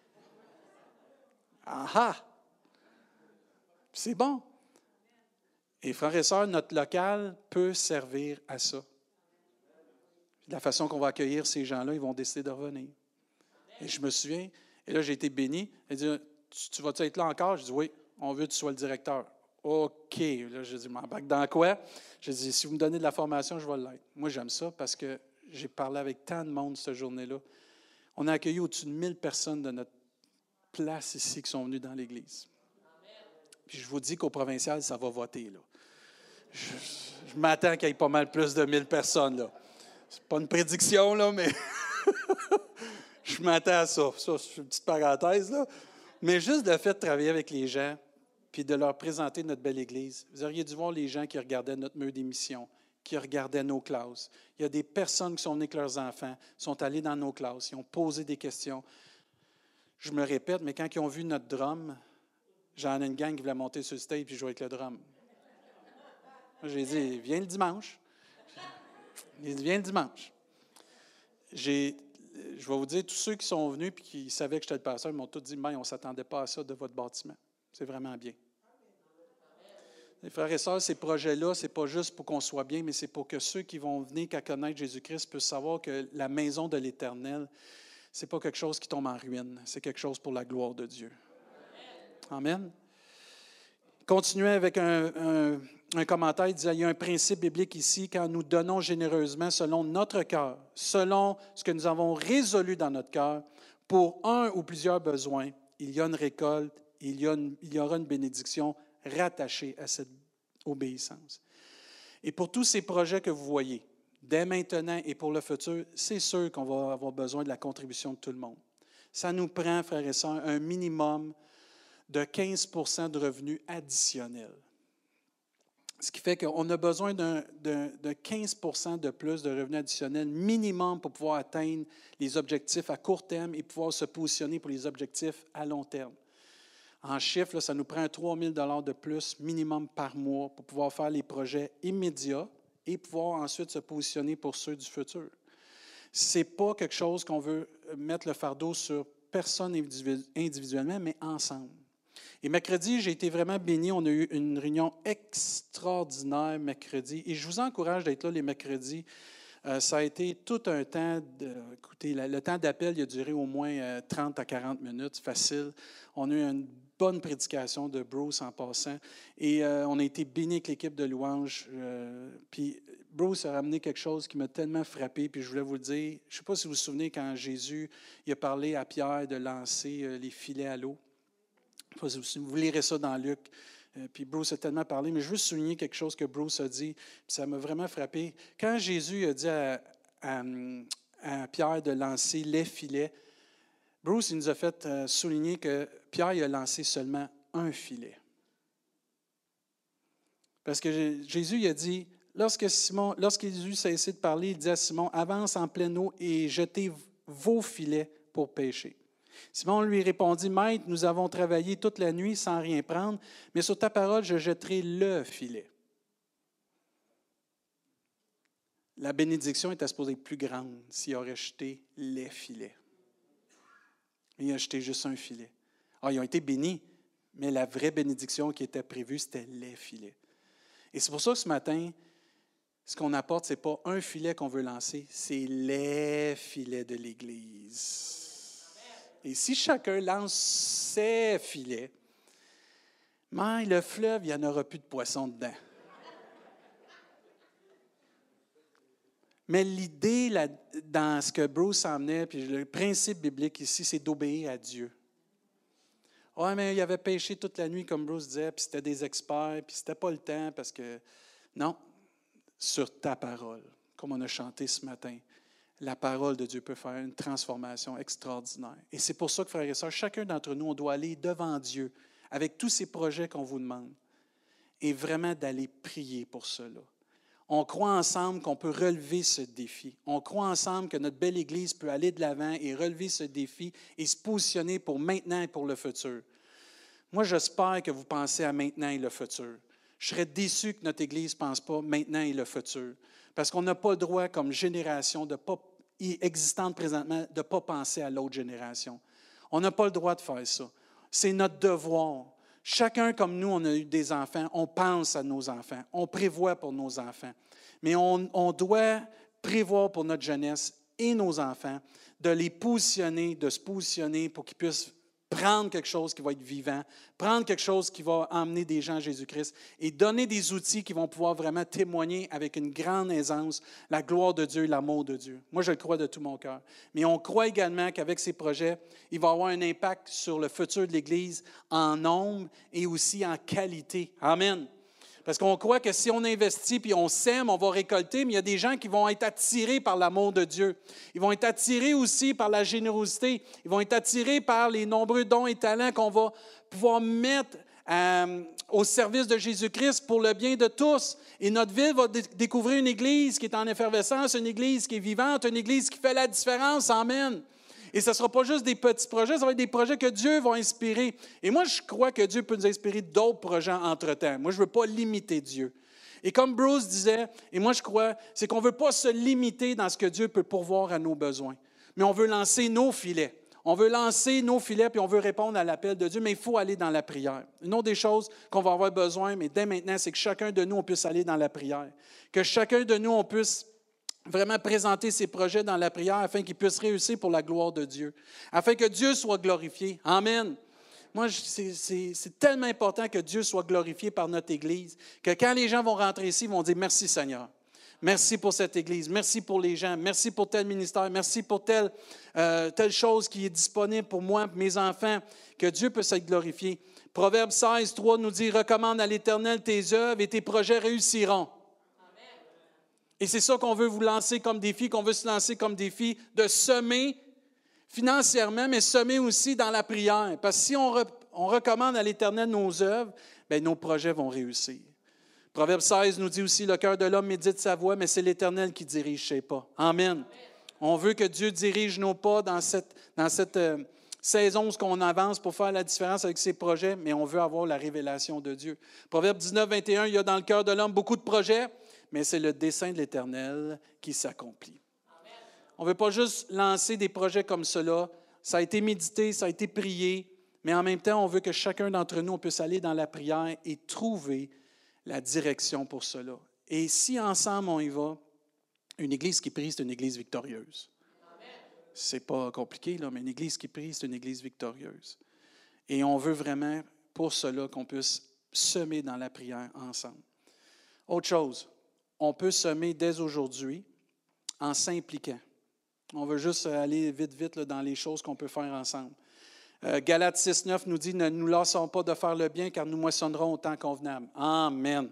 Ah ah! C'est bon. Et frères et sœurs, notre local peut servir à ça la façon qu'on va accueillir ces gens-là, ils vont décider de revenir. Et je me souviens, et là, j'ai été béni. Elle dit Tu, vas-tu être là encore Je dis Oui, on veut que tu sois le directeur. OK. Là, je dis M'embarque dans quoi? Je dis Si vous me donnez de la formation, je vais l'être. Moi, j'aime ça parce que j'ai parlé avec tant de monde cette journée-là. On a accueilli au-dessus de 1000 personnes de notre place ici qui sont venues dans l'Église. Puis je vous dis qu'au provincial, ça va voter. Là. Je, je m'attends qu'il y ait pas mal plus de 1000 personnes. Là. C'est pas une prédiction, là, mais *laughs* je m'attends à ça. Ça, c'est une petite parenthèse, là. Mais juste le fait de travailler avec les gens, puis de leur présenter notre belle Église. Vous auriez dû voir les gens qui regardaient notre mur d'émission, qui regardaient nos classes. Il y a des personnes qui sont venues avec leurs enfants, sont allés dans nos classes, ils ont posé des questions. Je me répète, mais quand ils ont vu notre drum, j'en ai une gang qui voulait monter sur le stage puis jouer avec le drum. J'ai dit, viens le dimanche. Il vient dimanche. je vais vous dire, tous ceux qui sont venus et qui savaient que j'étais le pasteur, m'ont tous dit, mais on ne s'attendait pas à ça de votre bâtiment. C'est vraiment bien. Frères et sœurs, ces projets-là, ce n'est pas juste pour qu'on soit bien, mais c'est pour que ceux qui vont venir qu'à connaître Jésus-Christ puissent savoir que la maison de l'Éternel, ce n'est pas quelque chose qui tombe en ruine, c'est quelque chose pour la gloire de Dieu. Amen. Continuez avec un, commentaire disait, il y a un principe biblique ici, quand nous donnons généreusement selon notre cœur, selon ce que nous avons résolu dans notre cœur, pour un ou plusieurs besoins, il y a une récolte, il il y aura une bénédiction rattachée à cette obéissance. Et pour tous ces projets que vous voyez, dès maintenant et pour le futur, c'est sûr qu'on va avoir besoin de la contribution de tout le monde. Ça nous prend, frères et sœurs, un minimum de 15 de revenus additionnels Ce qui fait qu'on a besoin de, de 15 de plus de revenus additionnels minimum pour pouvoir atteindre les objectifs à court terme et pouvoir se positionner pour les objectifs à long terme. En chiffres, ça nous prend 3 000 de plus minimum par mois pour pouvoir faire les projets immédiats et pouvoir ensuite se positionner pour ceux du futur. Ce n'est pas quelque chose qu'on veut mettre le fardeau sur personne individuellement, mais ensemble. Et mercredi, j'ai été vraiment béni. On a eu une réunion extraordinaire mercredi. Et je vous encourage d'être là les mercredis. Euh, ça a été tout un temps. Écoutez, le, temps d'appel a duré au moins 30 euh, à 40 minutes, facile. On a eu bonne prédication de Bruce en passant. Et euh, on a été béni avec l'équipe de louange. puis Bruce a ramené quelque chose qui m'a tellement frappé, puis je voulais vous le dire. Je ne sais pas si vous vous souvenez quand Jésus a parlé à Pierre de lancer les filets à l'eau. Vous lirez ça dans Luc. Euh, puis Bruce a tellement parlé, mais je veux souligner quelque chose que Bruce a dit, puis ça m'a vraiment frappé. Quand Jésus a dit à, Pierre de lancer les filets, Bruce nous a fait euh, souligner que Pierre a lancé seulement un filet. Parce que Jésus a dit, lorsque, Simon, lorsque Jésus cessé de parler, il dit à Simon, avance en pleine eau et jetez vos filets pour pêcher. Simon lui répondit, Maître, nous avons travaillé toute la nuit sans rien prendre, mais sur ta parole, je jetterai le filet. La bénédiction était supposée être plus grande s'il aurait jeté les filets. Il a jeté juste un filet. Ah, ils ont été bénis, mais la vraie bénédiction qui était prévue, c'était les filets. Et c'est pour ça que ce matin, ce qu'on apporte, ce n'est pas un filet qu'on veut lancer, c'est les filets de l'Église. Et si chacun lance ses filets, mais le fleuve, il n'y en aura plus de poissons dedans. Mais l'idée dans ce que Bruce emmenait, puis le principe biblique ici, c'est d'obéir à Dieu. Oui, mais il avait pêché toute la nuit, comme Bruce disait, puis c'était des experts, puis c'était pas le temps, parce que. Non, sur ta parole, comme on a chanté ce matin la parole de Dieu peut faire une transformation extraordinaire. Et c'est pour ça que, frères et sœurs, chacun d'entre nous, on doit aller devant Dieu avec tous ces projets qu'on vous demande et vraiment d'aller prier pour cela. On croit ensemble qu'on peut relever ce défi. On croit ensemble que notre belle Église peut aller de l'avant et relever ce défi et se positionner pour maintenant et pour le futur. Moi, j'espère que vous pensez à maintenant et le futur. Je serais déçu que notre Église ne pense pas maintenant et le futur. Parce qu'on n'a pas le droit, comme génération de pas, existante présentement, de ne pas penser à l'autre génération. On n'a pas le droit de faire ça. C'est notre devoir. Chacun comme nous, on a eu des enfants, on pense à nos enfants, on prévoit pour nos enfants. Mais on, doit prévoir pour notre jeunesse et nos enfants de les positionner, de se positionner pour qu'ils puissent prendre quelque chose qui va être vivant, prendre quelque chose qui va emmener des gens à Jésus-Christ et donner des outils qui vont pouvoir vraiment témoigner avec une grande aisance la gloire de Dieu et l'amour de Dieu. Moi, je le crois de tout mon cœur. Mais on croit également qu'avec ces projets, il va avoir un impact sur le futur de l'Église en nombre et aussi en qualité. Amen. Parce qu'on croit que si on investit puis on sème, on va récolter, mais il y a des gens qui vont être attirés par l'amour de Dieu. Ils vont être attirés aussi par la générosité. Ils vont être attirés par les nombreux dons et talents qu'on va pouvoir mettre euh, au service de Jésus-Christ pour le bien de tous. Et notre ville va découvrir une Église qui est en effervescence, une Église qui est vivante, une Église qui fait la différence. Amen. Et ce ne sera pas juste des petits projets, ça va être des projets que Dieu va inspirer. Et moi, je crois que Dieu peut nous inspirer d'autres projets entre-temps. Moi, je ne veux pas limiter Dieu. Et comme Bruce disait, et moi je crois, c'est qu'on ne veut pas se limiter dans ce que Dieu peut pourvoir à nos besoins, mais on veut lancer nos filets. On veut lancer nos filets, puis on veut répondre à l'appel de Dieu, mais il faut aller dans la prière. Une autre des choses qu'on va avoir besoin, mais dès maintenant, c'est que chacun de nous, on puisse aller dans la prière. Que chacun de nous, on puisse vraiment présenter ses projets dans la prière afin qu'ils puissent réussir pour la gloire de Dieu, afin que Dieu soit glorifié. Amen. Moi, c'est tellement important que Dieu soit glorifié par notre Église, que quand les gens vont rentrer ici, ils vont dire merci Seigneur. Merci pour cette Église, merci pour les gens, merci pour tel ministère, merci pour telle, euh, telle chose qui est disponible pour moi, mes enfants, que Dieu puisse être glorifié. Proverbe 16, 3 nous dit, recommande à l'Éternel tes œuvres et tes projets réussiront. Et c'est ça qu'on veut vous lancer comme défi, qu'on veut se lancer comme défi, de semer financièrement, mais semer aussi dans la prière. Parce que si on, recommande à l'Éternel nos œuvres, bien, nos projets vont réussir. Proverbe 16 nous dit aussi, le cœur de l'homme médite sa voix, mais c'est l'Éternel qui dirige ses pas. Amen. On veut que Dieu dirige nos pas dans cette, dans cette euh, saison où on avance pour faire la différence avec ses projets, mais on veut avoir la révélation de Dieu. Proverbe 19, 21, il y a dans le cœur de l'homme beaucoup de projets, mais c'est le dessein de l'Éternel qui s'accomplit. On ne veut pas juste lancer des projets comme cela. Ça a été médité, ça a été prié, mais en même temps, on veut que chacun d'entre nous puisse aller dans la prière et trouver la direction pour cela. Et si ensemble on y va, une église qui prie, c'est une église victorieuse. C'est pas compliqué, là, mais une église qui prie, c'est une église victorieuse. Et on veut vraiment, pour cela, qu'on puisse semer dans la prière ensemble. Autre chose, on peut semer dès aujourd'hui en s'impliquant. On veut juste aller vite, vite dans les choses qu'on peut faire ensemble. Euh, Galates 6, 9 nous dit Ne nous lassons pas de faire le bien, car nous moissonnerons au temps convenable. Amen.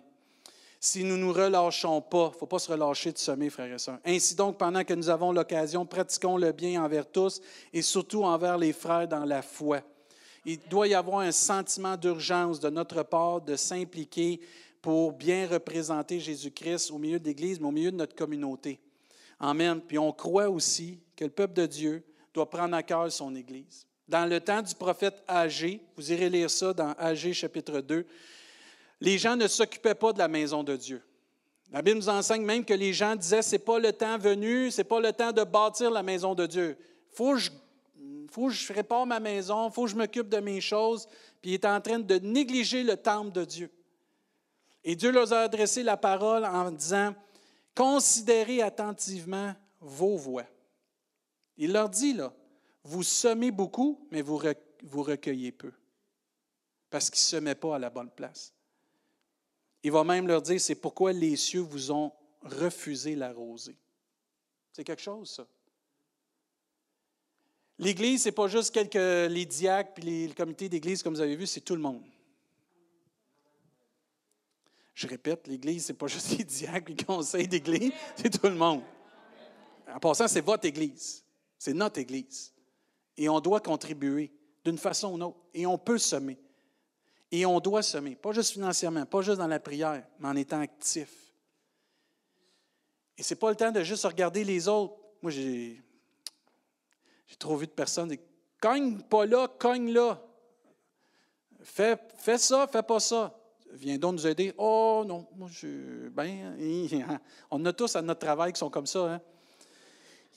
Si nous ne nous relâchons pas, il ne faut pas se relâcher de semer, frères et sœurs. Ainsi donc, pendant que nous avons l'occasion, pratiquons le bien envers tous et surtout envers les frères dans la foi. Il doit y avoir un sentiment d'urgence de notre part de s'impliquer pour bien représenter Jésus-Christ au milieu de l'Église, mais au milieu de notre communauté. Amen. Puis on croit aussi que le peuple de Dieu doit prendre à cœur son Église. Dans le temps du prophète Agé, vous irez lire ça dans Agé chapitre 2, les gens ne s'occupaient pas de la maison de Dieu. La Bible nous enseigne même que les gens disaient c'est pas le temps venu, c'est pas le temps de bâtir la maison de Dieu. Faut que je, faut que je répare ma maison, faut que je m'occupe de mes choses. Puis il est en train de négliger le temple de Dieu. Et Dieu leur a adressé la parole en disant considérez attentivement vos voix. Il leur dit là, vous semez beaucoup, mais vous, recueillez peu, parce qu'ils ne semaient pas à la bonne place. Il va même leur dire, c'est pourquoi les cieux vous ont refusé la rosée. C'est quelque chose, ça. L'Église, ce n'est pas juste quelques, les diacres puis le comité d'Église, comme vous avez vu, c'est tout le monde. Je répète, l'Église, ce n'est pas *laughs* juste les diacres, les conseils d'Église, c'est tout le monde. En passant, c'est votre Église. C'est notre Église. Et on doit contribuer d'une façon ou d'une autre. Et on peut semer. Et on doit semer, pas juste financièrement, pas juste dans la prière, mais en étant actif. Et ce n'est pas le temps de juste regarder les autres. Moi, j'ai, j'ai trop vu de personnes dire Cogne pas là, cogne là. Fais ça, fais pas ça. Viens donc nous aider. Oh non, moi, je. Ben, *laughs* on a tous à notre travail qui sont comme ça. Hein?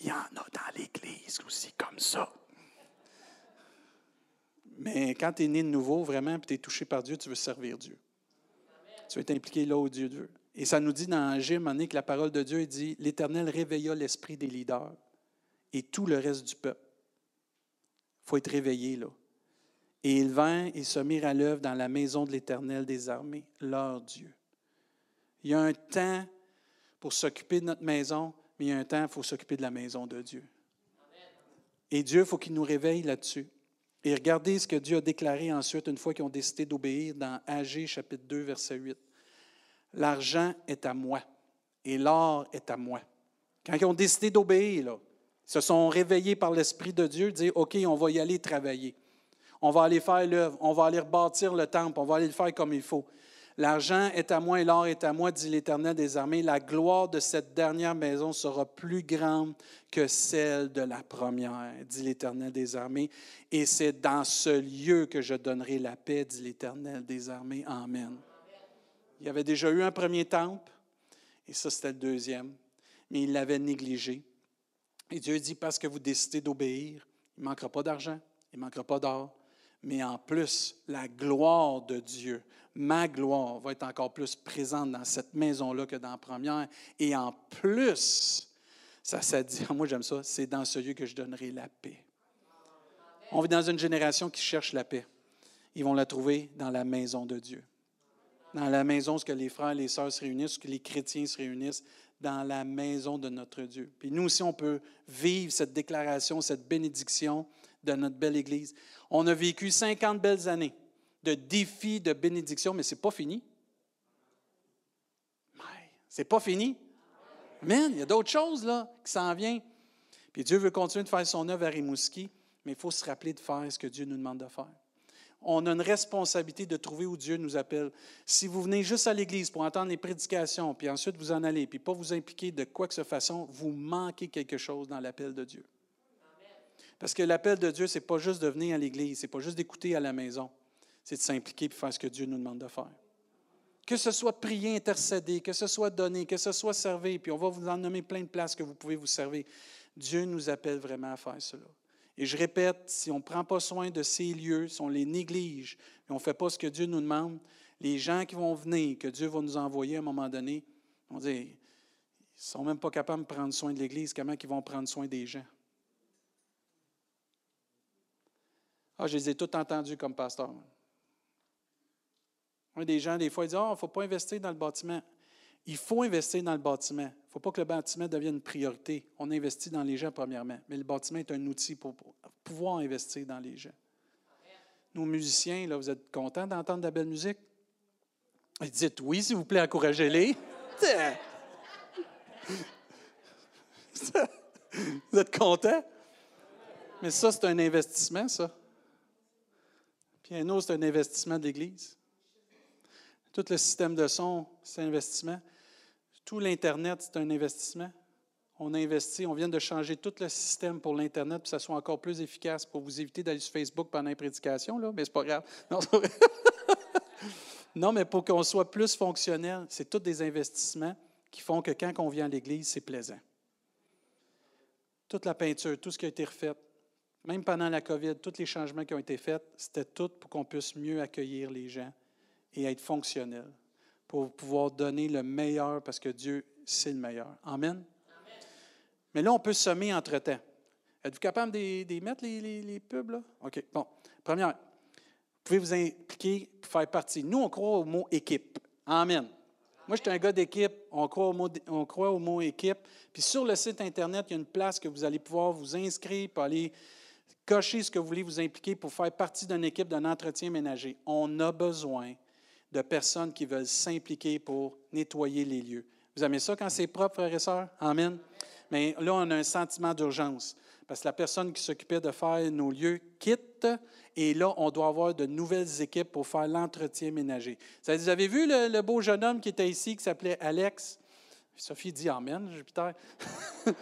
Il y en a dans l'Église aussi comme ça. Mais quand tu es né de nouveau, vraiment, puis tu es touché par Dieu, tu veux servir Dieu. Tu veux impliqué là où Dieu veut. Et ça nous dit dans Jim, que la parole de Dieu dit L'Éternel réveilla l'esprit des leaders et tout le reste du peuple. Il faut être réveillé là. Et ils vinrent et se mirent à l'œuvre dans la maison de l'Éternel des armées, leur Dieu. Il y a un temps pour s'occuper de notre maison, mais il y a un temps, faut s'occuper de la maison de Dieu. Et Dieu, il faut qu'il nous réveille là-dessus. Et regardez ce que Dieu a déclaré ensuite, une fois qu'ils ont décidé d'obéir, dans Agé chapitre 2, verset 8. L'argent est à moi et l'or est à moi. Quand ils ont décidé d'obéir, ils se sont réveillés par l'Esprit de Dieu, dire OK, on va y aller travailler. On va aller faire l'œuvre, on va aller rebâtir le temple, on va aller le faire comme il faut. L'argent est à moi et l'or est à moi, dit l'Éternel des armées. La gloire de cette dernière maison sera plus grande que celle de la première, dit l'Éternel des armées. Et c'est dans ce lieu que je donnerai la paix, dit l'Éternel des armées. Amen. Il y avait déjà eu un premier temple, et ça c'était le deuxième, mais il l'avait négligé. Et Dieu dit, parce que vous décidez d'obéir, il ne manquera pas d'argent, il ne manquera pas d'or, mais en plus, la gloire de Dieu ma gloire va être encore plus présente dans cette maison-là que dans la première. Et en plus, ça, ça dit, *laughs* moi j'aime ça, c'est dans ce lieu que je donnerai la paix. On vit dans une génération qui cherche la paix. Ils vont la trouver dans la maison de Dieu. Dans la maison où les frères et les sœurs se réunissent, où les chrétiens se réunissent, dans la maison de notre Dieu. Puis nous aussi, on peut vivre cette déclaration, cette bénédiction de notre belle Église. On a vécu 50 belles années de défis, de bénédictions, mais ce n'est pas fini. C'est pas fini. Amen. Il y a d'autres choses là, qui s'en viennent. Puis Dieu veut continuer de faire son œuvre à Rimouski, mais il faut se rappeler de faire ce que Dieu nous demande de faire. on a une responsabilité de trouver où Dieu nous appelle. Si vous venez juste à l'Église pour entendre les prédications, puis ensuite vous en allez, puis pas vous impliquer de quoi que ce façon, vous manquez quelque chose dans l'appel de Dieu. Parce que l'appel de Dieu, ce n'est pas juste de venir à l'Église, ce n'est pas juste d'écouter à la maison, c'est de s'impliquer et faire ce que Dieu nous demande de faire. Que ce soit prier, intercéder, que ce soit donner, que ce soit servir, puis on va vous en nommer plein de places que vous pouvez vous servir. Dieu nous appelle vraiment à faire cela. Et je répète, si on ne prend pas soin de ces lieux, si on les néglige, et on ne fait pas ce que Dieu nous demande, les gens qui vont venir, que Dieu va nous envoyer à un moment donné, on dit, ils ne sont même pas capables de prendre soin de l'Église, comment ils vont prendre soin des gens? Ah, je les ai tous entendus comme pasteur. Des gens, des fois, ils disent Ah, il ne faut pas investir dans le bâtiment. Il faut investir dans le bâtiment. Il ne faut pas que le bâtiment devienne une priorité. On investit dans les gens premièrement, mais le bâtiment est un outil pour pouvoir investir dans les gens. Nos musiciens, là, vous êtes contents d'entendre de la belle musique? Dites oui, s'il vous plaît, encouragez-les. *laughs* vous êtes contents? Mais ça, c'est un investissement, ça. Piano, c'est un investissement d'Église. Tout le système de son, c'est un investissement. Tout l'Internet, c'est un investissement. On a investi, on vient de changer tout le système pour l'Internet pour que ça soit encore plus efficace pour vous éviter d'aller sur Facebook pendant les prédications, là, mais c'est pas grave. *laughs* Non, non mais pour qu'on soit plus fonctionnel, c'est tous des investissements qui font que quand on vient à l'Église, c'est plaisant. Toute la peinture, tout ce qui a été refait, même pendant la COVID, tous les changements qui ont été faits, c'était tout pour qu'on puisse mieux accueillir les gens et être fonctionnel pour pouvoir donner le meilleur parce que Dieu, c'est le meilleur. Amen. Mais là, on peut semer entre-temps. Êtes-vous capable de, mettre les, les, pubs, là? OK. Bon. Première, vous pouvez vous impliquer pour faire partie? Nous, on croit au mot équipe. Amen. Moi, je suis un gars d'équipe. On croit, au mot, on croit au mot équipe. Puis sur le site Internet, il y a une place que vous allez pouvoir vous inscrire pour aller cocher ce que vous voulez vous impliquer pour faire partie d'une équipe d'un entretien ménager. On a besoin de personnes qui veulent s'impliquer pour nettoyer les lieux. Vous aimez ça quand c'est propre, frères et sœurs? Amen. Mais là, on a un sentiment d'urgence parce que la personne qui s'occupait de faire nos lieux quitte et là, on doit avoir de nouvelles équipes pour faire l'entretien ménager. Vous avez vu le, beau jeune homme qui était ici, qui s'appelait Alex? Sophie dit Amen, Jupiter. *laughs*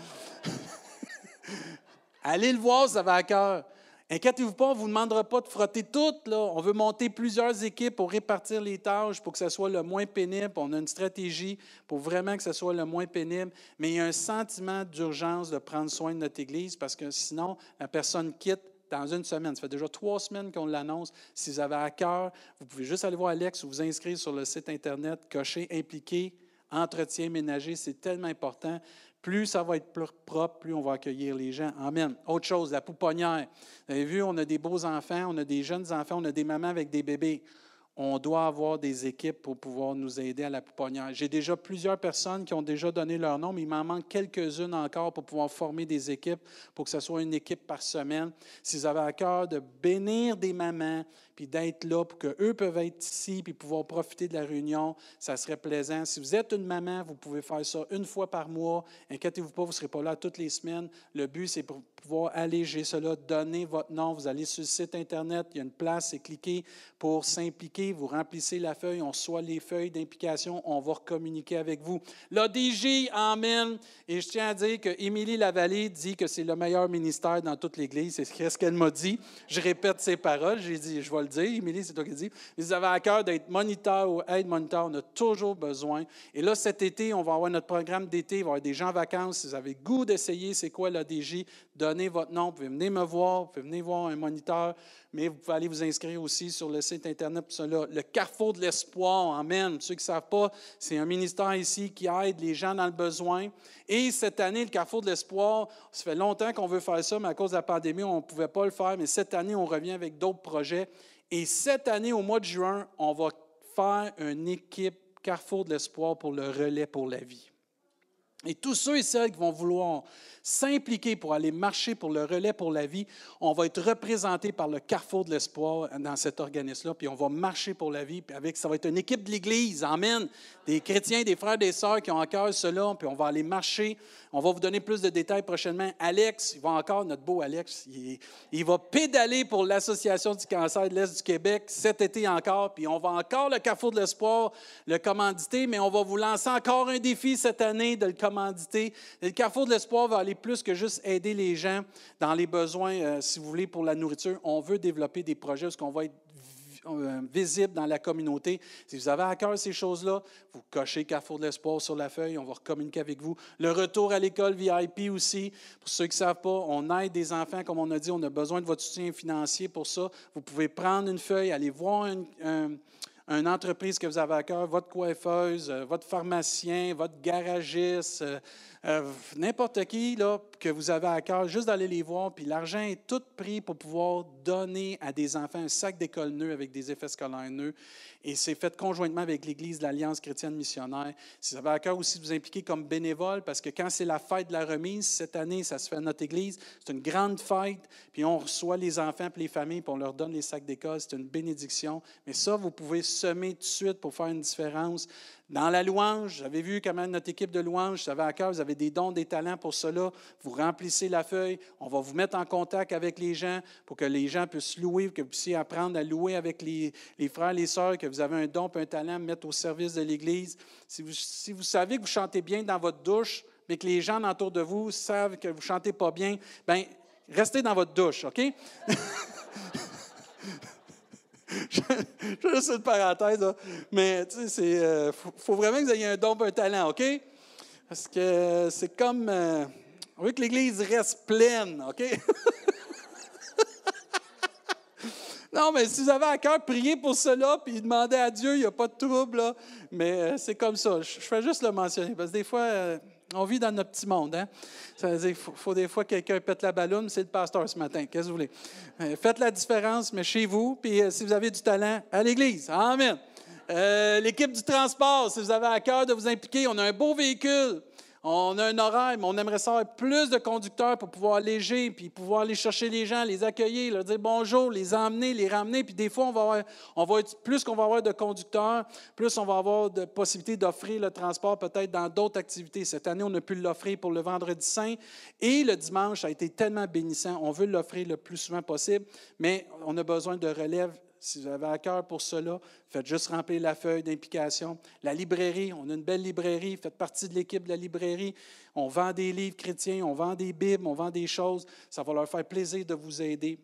Allez le voir, ça va à cœur. Inquiétez-vous pas, on ne vous demandera pas de frotter tout. Là. On veut monter plusieurs équipes pour répartir les tâches pour que ce soit le moins pénible. On a une stratégie pour vraiment que ce soit le moins pénible. Mais il y a un sentiment d'urgence de prendre soin de notre Église parce que sinon, la personne quitte dans une semaine. Ça fait déjà trois semaines qu'on l'annonce. Si vous avez à cœur, vous pouvez juste aller voir Alex ou vous inscrire sur le site Internet, cocher impliqué, entretien ménager. C'est tellement important plus ça va être propre, plus on va accueillir les gens. Amen. Autre chose, la pouponnière. Vous avez vu, on a des beaux enfants, on a des jeunes enfants, on a des mamans avec des bébés. On doit avoir des équipes pour pouvoir nous aider à la pouponnière. J'ai déjà plusieurs personnes qui ont déjà donné leur nom, mais il m'en manque quelques-unes encore pour pouvoir former des équipes, pour que ce soit une équipe par semaine. Si vous avez à cœur de bénir des mamans, puis d'être là pour qu'eux peuvent être ici, puis pouvoir profiter de la réunion, ça serait plaisant. Si vous êtes une maman, vous pouvez faire ça une fois par mois. Inquiétez-vous pas, vous ne serez pas là toutes les semaines. Le but, c'est pour pouvoir alléger cela, donner votre nom. Vous allez sur le site Internet, il y a une place, c'est cliquer pour s'impliquer. Vous remplissez la feuille, on reçoit les feuilles d'implication, on va communiquer avec vous. L'ODJ, Amen. Et je tiens à dire que Émilie Lavallée dit que c'est le meilleur ministère dans toute l'Église. C'est ce qu'elle m'a dit. Je répète ses paroles. J'ai dit, je vais le dire. Émilie, c'est toi qui dis. Vous avez à cœur d'être moniteur ou aide-moniteur. On a toujours besoin. Et là, cet été, on va avoir notre programme d'été. Il va y avoir des gens en vacances. Si vous avez goût d'essayer, c'est quoi l'ODJ, donnez votre nom. Vous pouvez venir me voir. Vous pouvez venir voir un moniteur. Mais vous pouvez aller vous inscrire aussi sur le site Internet pour cela. Le Carrefour de l'Espoir, Amen. Ceux qui ne savent pas, c'est un ministère ici qui aide les gens dans le besoin. Et cette année, le Carrefour de l'Espoir, ça fait longtemps qu'on veut faire ça, mais à cause de la pandémie, on ne pouvait pas le faire. Mais cette année, on revient avec d'autres projets. Et cette année, au mois de juin, on va faire une équipe Carrefour de l'Espoir pour le relais pour la vie. Et tous ceux et celles qui vont vouloir s'impliquer pour aller marcher pour le relais pour la vie, on va être représenté par le carrefour de l'espoir dans cet organisme-là, puis on va marcher pour la vie, puis avec, ça va être une équipe de l'Église, amen, des chrétiens, des frères, des sœurs qui ont encore cela, puis on va aller marcher. On va vous donner plus de détails prochainement. Alex, il va encore, notre beau Alex, il, il va pédaler pour l'Association du cancer de l'Est du Québec cet été encore, puis on va encore le carrefour de l'espoir le commanditer, mais on va vous lancer encore un défi cette année de le le carrefour de l'espoir va aller plus que juste aider les gens dans les besoins, euh, si vous voulez, pour la nourriture. On veut développer des projets où on va être euh, visible dans la communauté. Si vous avez à cœur ces choses-là, vous cochez Carrefour de l'Espoir sur la feuille, on va communiquer avec vous. Le retour à l'école VIP aussi, pour ceux qui ne savent pas, on aide des enfants, comme on a dit, on a besoin de votre soutien financier pour ça. Vous pouvez prendre une feuille, aller voir une, une entreprise que vous avez à cœur, votre coiffeuse, euh, votre pharmacien, votre garagiste, euh, n'importe qui là, que vous avez à cœur, juste d'aller les voir, puis l'argent est tout pris pour pouvoir donner à des enfants un sac d'école neuf avec des effets scolaires neufs. Et c'est fait conjointement avec l'Église de l'Alliance chrétienne missionnaire. Si vous avez à cœur aussi de vous impliquer comme bénévole, parce que quand c'est la fête de la remise, cette année, ça se fait à notre Église, c'est une grande fête, puis on reçoit les enfants et les familles, puis on leur donne les sacs d'école, c'est une bénédiction. Mais ça, vous pouvez semer tout de suite pour faire une différence. Dans la louange, j'avais vu comment notre équipe de louange, ça va à cœur, vous avez des dons, des talents pour cela. Vous remplissez la feuille. On va vous mettre en contact avec les gens pour que les gens puissent louer, que vous puissiez apprendre à louer avec les, frères, les sœurs, que vous avez un don, un talent, mettre au service de l'Église. Si vous, si vous savez que vous chantez bien dans votre douche, mais que les gens autour de vous savent que vous ne chantez pas bien, bien, restez dans votre douche, OK? *laughs* je, fais juste une parenthèse, mais tu sais, il euh, faut, vraiment que vous ayez un don un talent, OK? Parce que c'est comme. Euh, on veut que l'Église reste pleine, OK? *laughs* non, mais si vous avez à cœur, prier pour cela, puis demander à Dieu, il n'y a pas de trouble. Mais euh, c'est comme ça. Je, fais juste le mentionner, parce que des fois. On vit dans notre petit monde. Hein? Ça veut dire qu'il faut, des fois que quelqu'un pète la ballonne, c'est le pasteur ce matin. Qu'est-ce que vous voulez? Euh, faites la différence, mais chez vous, puis euh, si vous avez du talent, à l'Église. Amen. Euh, l'équipe du transport, si vous avez à cœur de vous impliquer, on a un beau véhicule. On a un horaire, mais on aimerait savoir plus de conducteurs pour pouvoir alléger, puis pouvoir aller chercher les gens, les accueillir, leur dire bonjour, les emmener, les ramener. Puis des fois, on va avoir, on va plus qu'on va avoir de conducteurs, plus on va avoir de possibilités d'offrir le transport peut-être dans d'autres activités. Cette année, on a pu l'offrir pour le vendredi saint et le dimanche, ça a été tellement bénissant. On veut l'offrir le plus souvent possible, mais on a besoin de relève si vous avez à cœur pour cela, faites juste remplir la feuille d'implication. La librairie, on a une belle librairie, faites partie de l'équipe de la librairie. On vend des livres chrétiens, on vend des Bibles, on vend des choses. Ça va leur faire plaisir de vous aider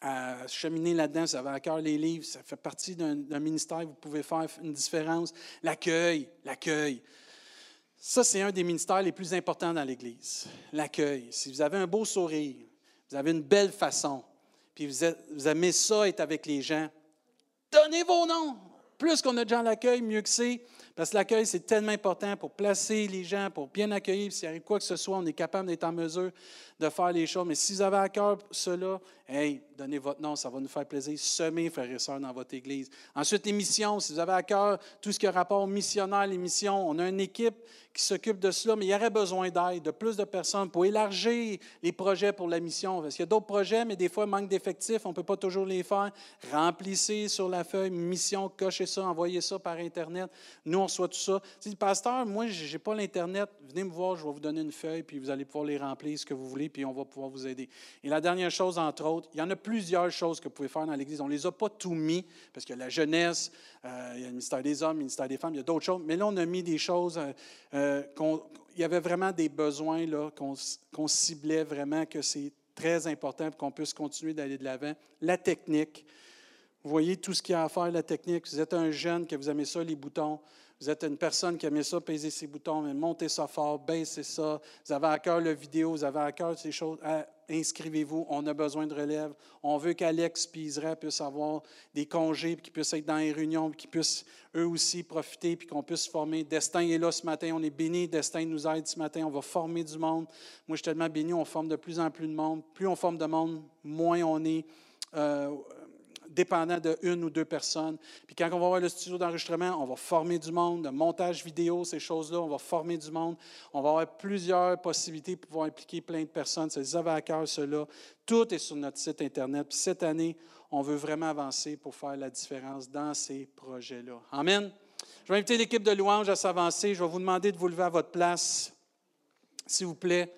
à cheminer là-dedans. Vous avez à cœur les livres, ça fait partie d'un ministère, vous pouvez faire une différence. L'accueil, l'accueil. Ça, c'est un des ministères les plus importants dans l'Église. L'accueil. Si vous avez un beau sourire, vous avez une belle façon, puis vous, aimez ça, être avec les gens, donnez vos noms. Plus qu'on a de gens à l'accueil, mieux que c'est. Parce que l'accueil, c'est tellement important pour placer les gens, pour bien accueillir. S'il arrive quoi que ce soit, on est capable d'être en mesure de faire les choses. Mais si vous avez à cœur cela, hey, donnez votre nom, ça va nous faire plaisir. Semez, frères et sœurs, dans votre Église. Ensuite, les missions. Si vous avez à cœur tout ce qui a rapport aux missionnaires, les missions, on a une équipe qui s'occupe de cela, mais il y aurait besoin d'aide, de plus de personnes pour élargir les projets pour la mission. Parce qu'il y a d'autres projets, mais des fois, manque d'effectifs, on ne peut pas toujours les faire. Remplissez sur la feuille mission, cochez ça, envoyez ça par Internet. Nous, on reçoit tout ça. Si pasteur, moi, je n'ai pas l'Internet, venez me voir, je vais vous donner une feuille, puis vous allez pouvoir les remplir, ce que vous voulez, puis on va pouvoir vous aider. Et la dernière chose, entre autres, il y en a plusieurs choses que vous pouvez faire dans l'Église. On ne les a pas tout mis, parce que la jeunesse, euh, il y a le ministère des hommes, le ministère des femmes, il y a d'autres choses. Mais là, on a mis des choses, euh, euh, il y avait vraiment des besoins qu'on ciblait vraiment, que c'est très important pour qu'on puisse continuer d'aller de l'avant. La technique. Vous voyez tout ce qu'il y a à faire, la technique. Vous êtes un jeune que vous aimez ça, les boutons. Vous êtes une personne qui aime ça, peser ses boutons, mais montez ça fort, baissez ça. Vous avez à cœur la vidéo, vous avez à cœur ces choses. Inscrivez-vous, on a besoin de relève. On veut qu'Alex et Israël puissent avoir des congés, qu'ils puissent être dans les réunions, qu'ils puissent eux aussi profiter, puis qu'on puisse former. Destin est là ce matin, on est béni. Destin nous aide ce matin, on va former du monde. Moi, je suis tellement béni, on forme de plus en plus de monde. Plus on forme de monde, moins on est. Euh, dépendant de une ou deux personnes. Puis quand on va avoir le studio d'enregistrement, on va former du monde, le montage vidéo, ces choses-là, on va former du monde. On va avoir plusieurs possibilités pour pouvoir impliquer plein de personnes. Ça les avait à cœur, cela. Tout est sur notre site Internet. Puis cette année, on veut vraiment avancer pour faire la différence dans ces projets-là. Amen. Je vais inviter l'équipe de louange à s'avancer. Je vais vous demander de vous lever à votre place, s'il vous plaît.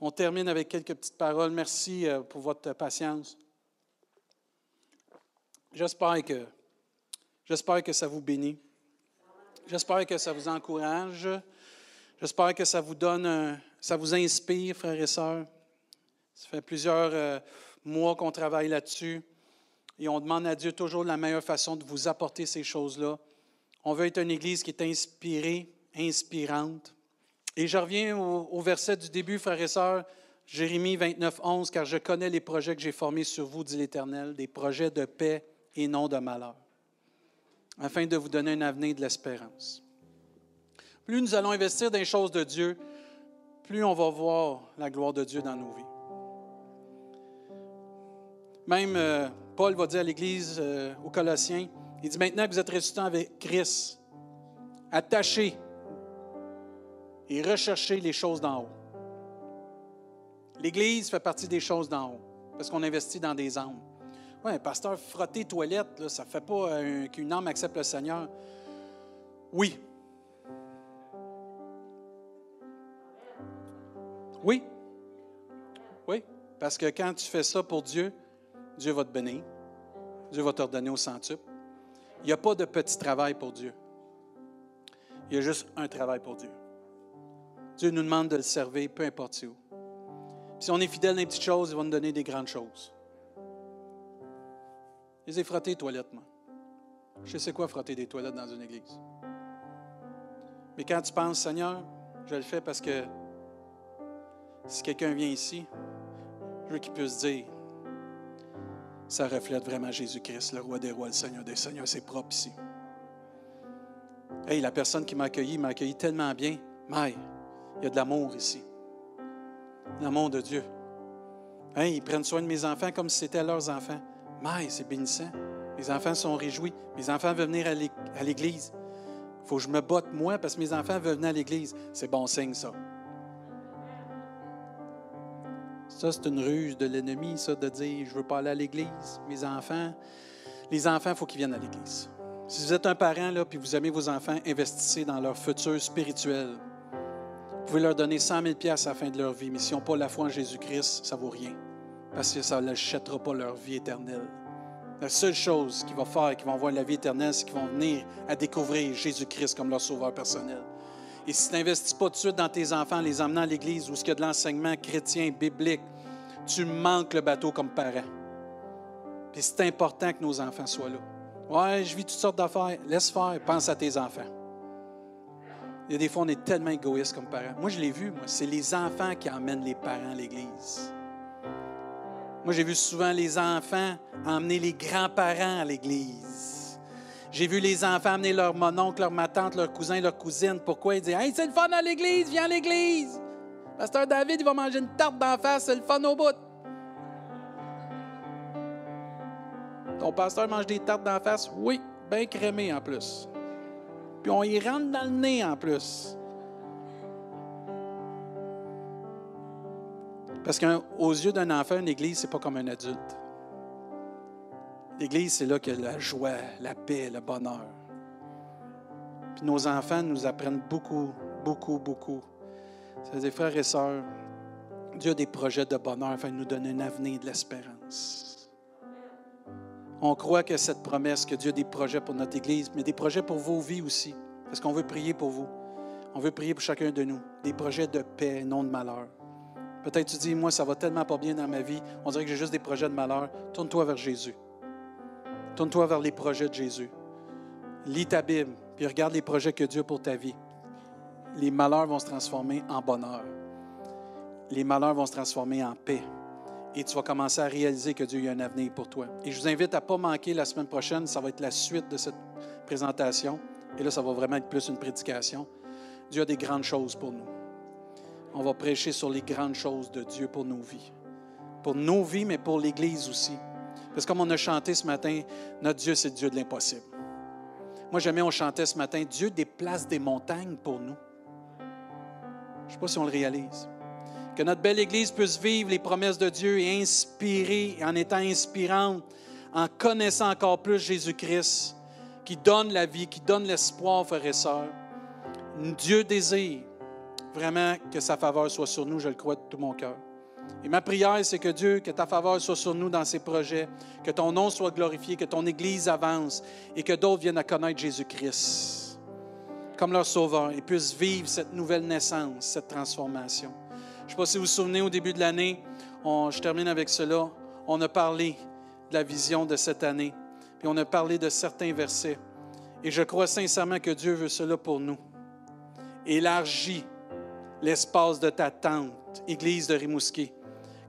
On termine avec quelques petites paroles. Merci euh, pour votre patience. J'espère que, j'espère que ça vous bénit. J'espère que ça vous encourage. J'espère que ça vous donne, ça vous inspire, frères et sœurs. Ça fait plusieurs euh, mois qu'on travaille là-dessus et on demande à Dieu toujours la meilleure façon de vous apporter ces choses-là. On veut être une Église qui est inspirée, inspirante. Et je reviens au, au verset du début, frères et sœurs, Jérémie 29, 11, car je connais les projets que j'ai formés sur vous, dit l'Éternel, des projets de paix et non de malheur, afin de vous donner un avenir de l'espérance. Plus nous allons investir dans les choses de Dieu, plus on va voir la gloire de Dieu dans nos vies. Même euh, Paul va dire à l'Église euh, aux Colossiens, il dit maintenant que vous êtes ressuscités avec Christ, attachez et recherchez les choses d'en haut. L'Église fait partie des choses d'en haut, parce qu'on investit dans des âmes. Oui, pasteur, frotter toilette, ça ne fait pas euh, qu'une âme accepte le Seigneur. Oui. Oui. Oui. Parce que quand tu fais ça pour Dieu, Dieu va te bénir. Dieu va t'ordonner au centuple. Il n'y a pas de petit travail pour Dieu. Il y a juste un travail pour Dieu. Dieu nous demande de le servir, peu importe où. si on est fidèle dans les petites choses, il va nous donner des grandes choses. Les ai frottés les toilettes, moi. Je sais quoi frotter des toilettes dans une église. Mais quand tu penses, Seigneur, je le fais parce que si quelqu'un vient ici, je veux qu'il puisse dire, ça reflète vraiment Jésus-Christ, le roi des rois, le Seigneur des seigneurs, c'est propre ici. Hey, la personne qui m'a accueilli m'a accueilli tellement bien. Mais il y a de l'amour ici. L'amour de Dieu. Hey, ils prennent soin de mes enfants comme si c'était leurs enfants. Mais c'est bénissant. Les enfants sont réjouis. Mes enfants veulent venir à l'église. Il faut que je me botte moi parce que mes enfants veulent venir à l'église. C'est bon signe, ça. Ça, c'est une ruse de l'ennemi, ça, de dire je ne veux pas aller à l'église. Mes enfants, les enfants, il faut qu'ils viennent à l'église. Si vous êtes un parent là, puis vous aimez vos enfants, investissez dans leur futur spirituel. Vous pouvez leur donner 100 000 à la fin de leur vie, mais s'ils n'ont pas la foi en Jésus-Christ, ça vaut rien parce que ça ne l'achètera pas leur vie éternelle. La seule chose qui va faire, qui vont avoir la vie éternelle, c'est qu'ils vont venir à découvrir Jésus-Christ comme leur sauveur personnel. Et si tu n'investis pas tout de suite dans tes enfants, les emmenant à l'église où il y a de l'enseignement chrétien, biblique, tu manques le bateau comme parent. Puis c'est important que nos enfants soient là. Ouais, je vis toutes sortes d'affaires. Laisse faire, pense à tes enfants. Il y a des fois, on est tellement égoïste comme parents. Moi, je l'ai vu, moi. C'est les enfants qui emmènent les parents à l'église. Moi, j'ai vu souvent les enfants emmener les grands-parents à l'église. J'ai vu les enfants amener leur mononcle, leur ma tante, leur cousin, leur cousine. Pourquoi? Ils disent Hey, c'est le fun à l'église, viens à l'église. Pasteur David, il va manger une tarte d'en face, c'est le fun au bout. Ton pasteur mange des tartes d'en face? Oui, bien crémées en plus. Puis on y rentre dans le nez en plus. Parce qu'aux yeux d'un enfant, une église, c'est pas comme un adulte. L'église, c'est là que la joie, la paix, le bonheur. Puis nos enfants nous apprennent beaucoup, beaucoup, beaucoup. C'est des frères et sœurs. Dieu a des projets de bonheur afin de nous donner un avenir de l'espérance. On croit que cette promesse, que Dieu a des projets pour notre Église, mais des projets pour vos vies aussi, parce qu'on veut prier pour vous. On veut prier pour chacun de nous. Des projets de paix, non de malheur. Peut-être tu dis, moi, ça va tellement pas bien dans ma vie, on dirait que j'ai juste des projets de malheur. Tourne-toi vers Jésus. Tourne-toi vers les projets de Jésus. Lis ta Bible, puis regarde les projets que Dieu a pour ta vie. Les malheurs vont se transformer en bonheur. Les malheurs vont se transformer en paix. Et tu vas commencer à réaliser que Dieu a un avenir pour toi. Et je vous invite à ne pas manquer la semaine prochaine. Ça va être la suite de cette présentation. Et là, ça va vraiment être plus une prédication. Dieu a des grandes choses pour nous on va prêcher sur les grandes choses de Dieu pour nos vies. Pour nos vies, mais pour l'Église aussi. Parce que comme on a chanté ce matin, notre Dieu, c'est Dieu de l'impossible. Moi, jamais on chantait ce matin, Dieu déplace des montagnes pour nous. Je ne sais pas si on le réalise. Que notre belle Église puisse vivre les promesses de Dieu et inspirer, en étant inspirante, en connaissant encore plus Jésus-Christ, qui donne la vie, qui donne l'espoir, frères et sœurs. Dieu désire vraiment que sa faveur soit sur nous, je le crois de tout mon cœur. Et ma prière, c'est que Dieu, que ta faveur soit sur nous dans ces projets, que ton nom soit glorifié, que ton Église avance et que d'autres viennent à connaître Jésus-Christ comme leur sauveur et puissent vivre cette nouvelle naissance, cette transformation. Je ne sais pas si vous vous souvenez, au début de l'année, je termine avec cela, on a parlé de la vision de cette année, puis on a parlé de certains versets. Et je crois sincèrement que Dieu veut cela pour nous. Élargis l'espace de ta tente, Église de Rimouski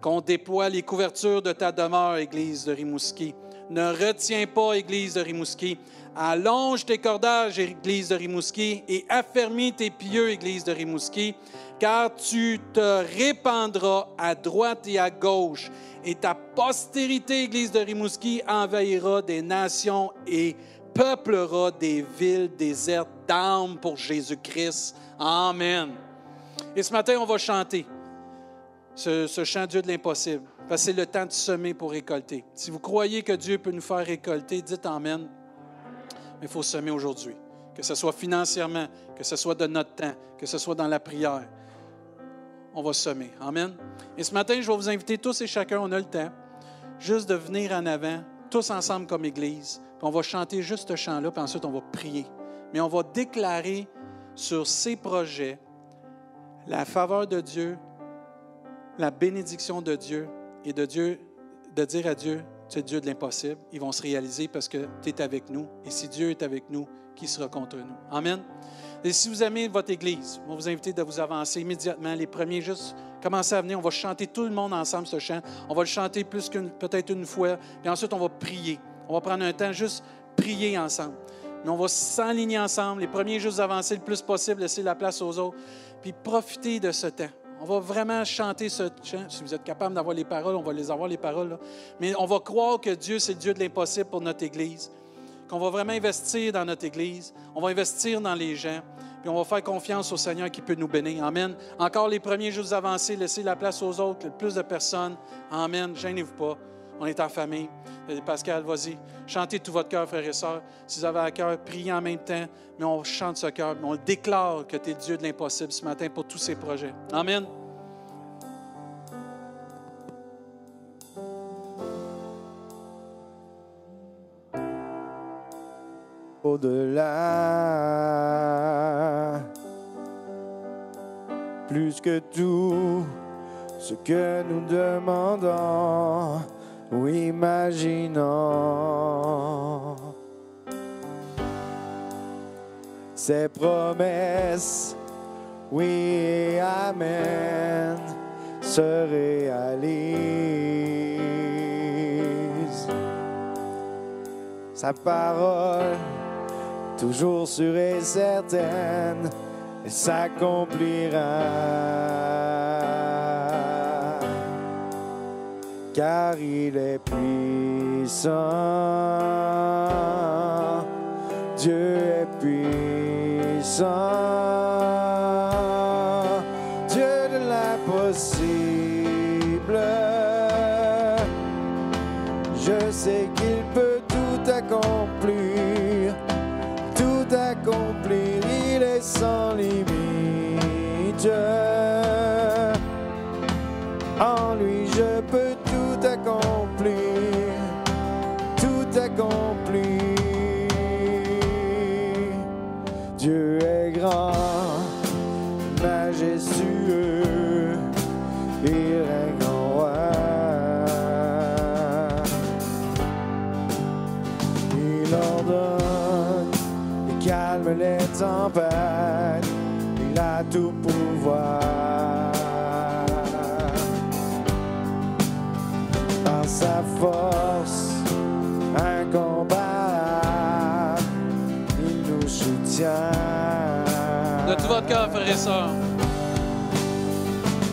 qu'on déploie les couvertures de ta demeure, Église de Rimouski. Ne retiens pas, Église de Rimouski. Allonge tes cordages, Église de Rimouski, et affermis tes pieux, Église de Rimouski, car tu te répandras à droite et à gauche, et ta postérité, Église de Rimouski, envahira des nations et peuplera des villes désertes d'âmes pour Jésus-Christ. Amen. Et ce matin, on va chanter ce, chant Dieu de l'impossible. Parce que c'est le temps de semer pour récolter. Si vous croyez que Dieu peut nous faire récolter, dites Amen. Mais il faut semer aujourd'hui. Que ce soit financièrement, que ce soit de notre temps, que ce soit dans la prière. On va semer. Amen. Et ce matin, je vais vous inviter tous et chacun, on a le temps, juste de venir en avant, tous ensemble comme Église. Puis on va chanter juste ce chant-là, puis ensuite on va prier. Mais on va déclarer sur ces projets la faveur de Dieu, la bénédiction de Dieu et de Dieu, de dire à Dieu, tu es Dieu de l'impossible, ils vont se réaliser parce que tu es avec nous. Et si Dieu est avec nous, qui sera contre nous? Amen. Et si vous aimez votre Église, on vous inviter de vous avancer immédiatement. Les premiers, juste commencer à venir. On va chanter tout le monde ensemble ce chant. On va le chanter plus qu'une, peut-être une fois. Et ensuite, on va prier. On va prendre un temps juste prier ensemble. Mais on va s'enligner ensemble. Les premiers, juste avancer le plus possible, laisser la place aux autres. Puis profiter de ce temps. On va vraiment chanter ce chant. Si vous êtes capable d'avoir les paroles, on va les avoir, les paroles. Mais on va croire que Dieu, c'est le Dieu de l'impossible pour notre Église. Qu'on va vraiment investir dans notre Église. On va investir dans les gens. Puis on va faire confiance au Seigneur qui peut nous bénir. Amen. Encore les premiers jours avancés, laissez la place aux autres, le plus de personnes. Amen. Gênez-vous pas. On est en famille. Euh, Pascal, vas-y. Chantez tout votre cœur, frères et sœurs. Si vous avez à cœur, priez en même temps. Mais on chante ce cœur. On déclare que tu es Dieu de l'impossible ce matin pour tous ces projets. Amen. Au-delà, plus que tout ce que nous demandons ou imaginons. Ces promesses, oui Amen, se réalisent. Sa parole, toujours sûre et certaine, s'accomplira car il est puissant. Dieu est puissant. Dieu de l'impossible. Je sais qu'il peut tout accomplir, tout accomplir, il est sans limite. il a tout pouvoir. Par sa force incomparable, il nous soutient. De tout votre cœur, frères et sœurs.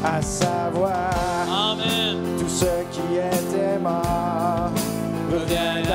À savoir, Amen. tout ce qui était mort revient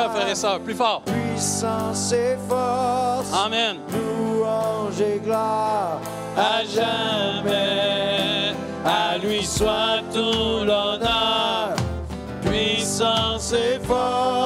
cœur, frères et plus fort. Puissance et force. Amen. Louange et gloire à jamais. À lui soit tout l'honneur. Puissance et force.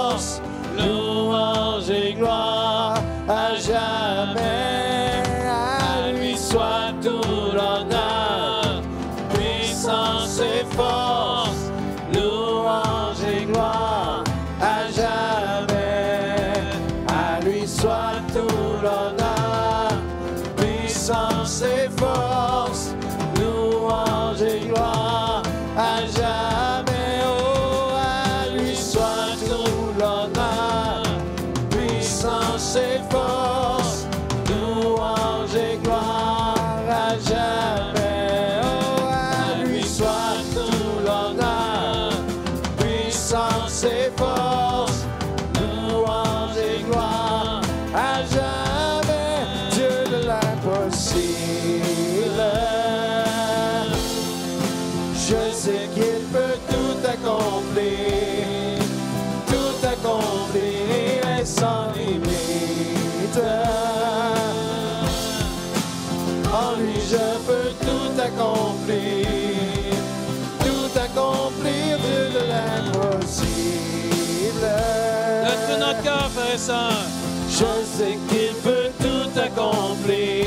Je sais qu'il peut tout accomplir,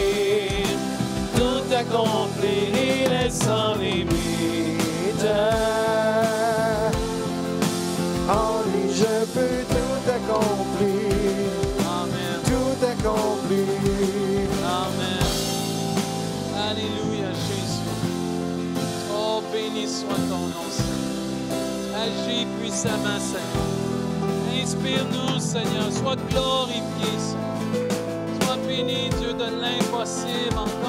tout accomplir, il est sans limite. En lui, je peux tout accomplir, tout accomplir. Amen. Alléluia, Jésus. Oh, béni soit ton nom, Seigneur. Agis puissamment, Seigneur. Inspire-nous. Seigneur. Sois glorifié, Sois béni, Dieu de l'impossible encore.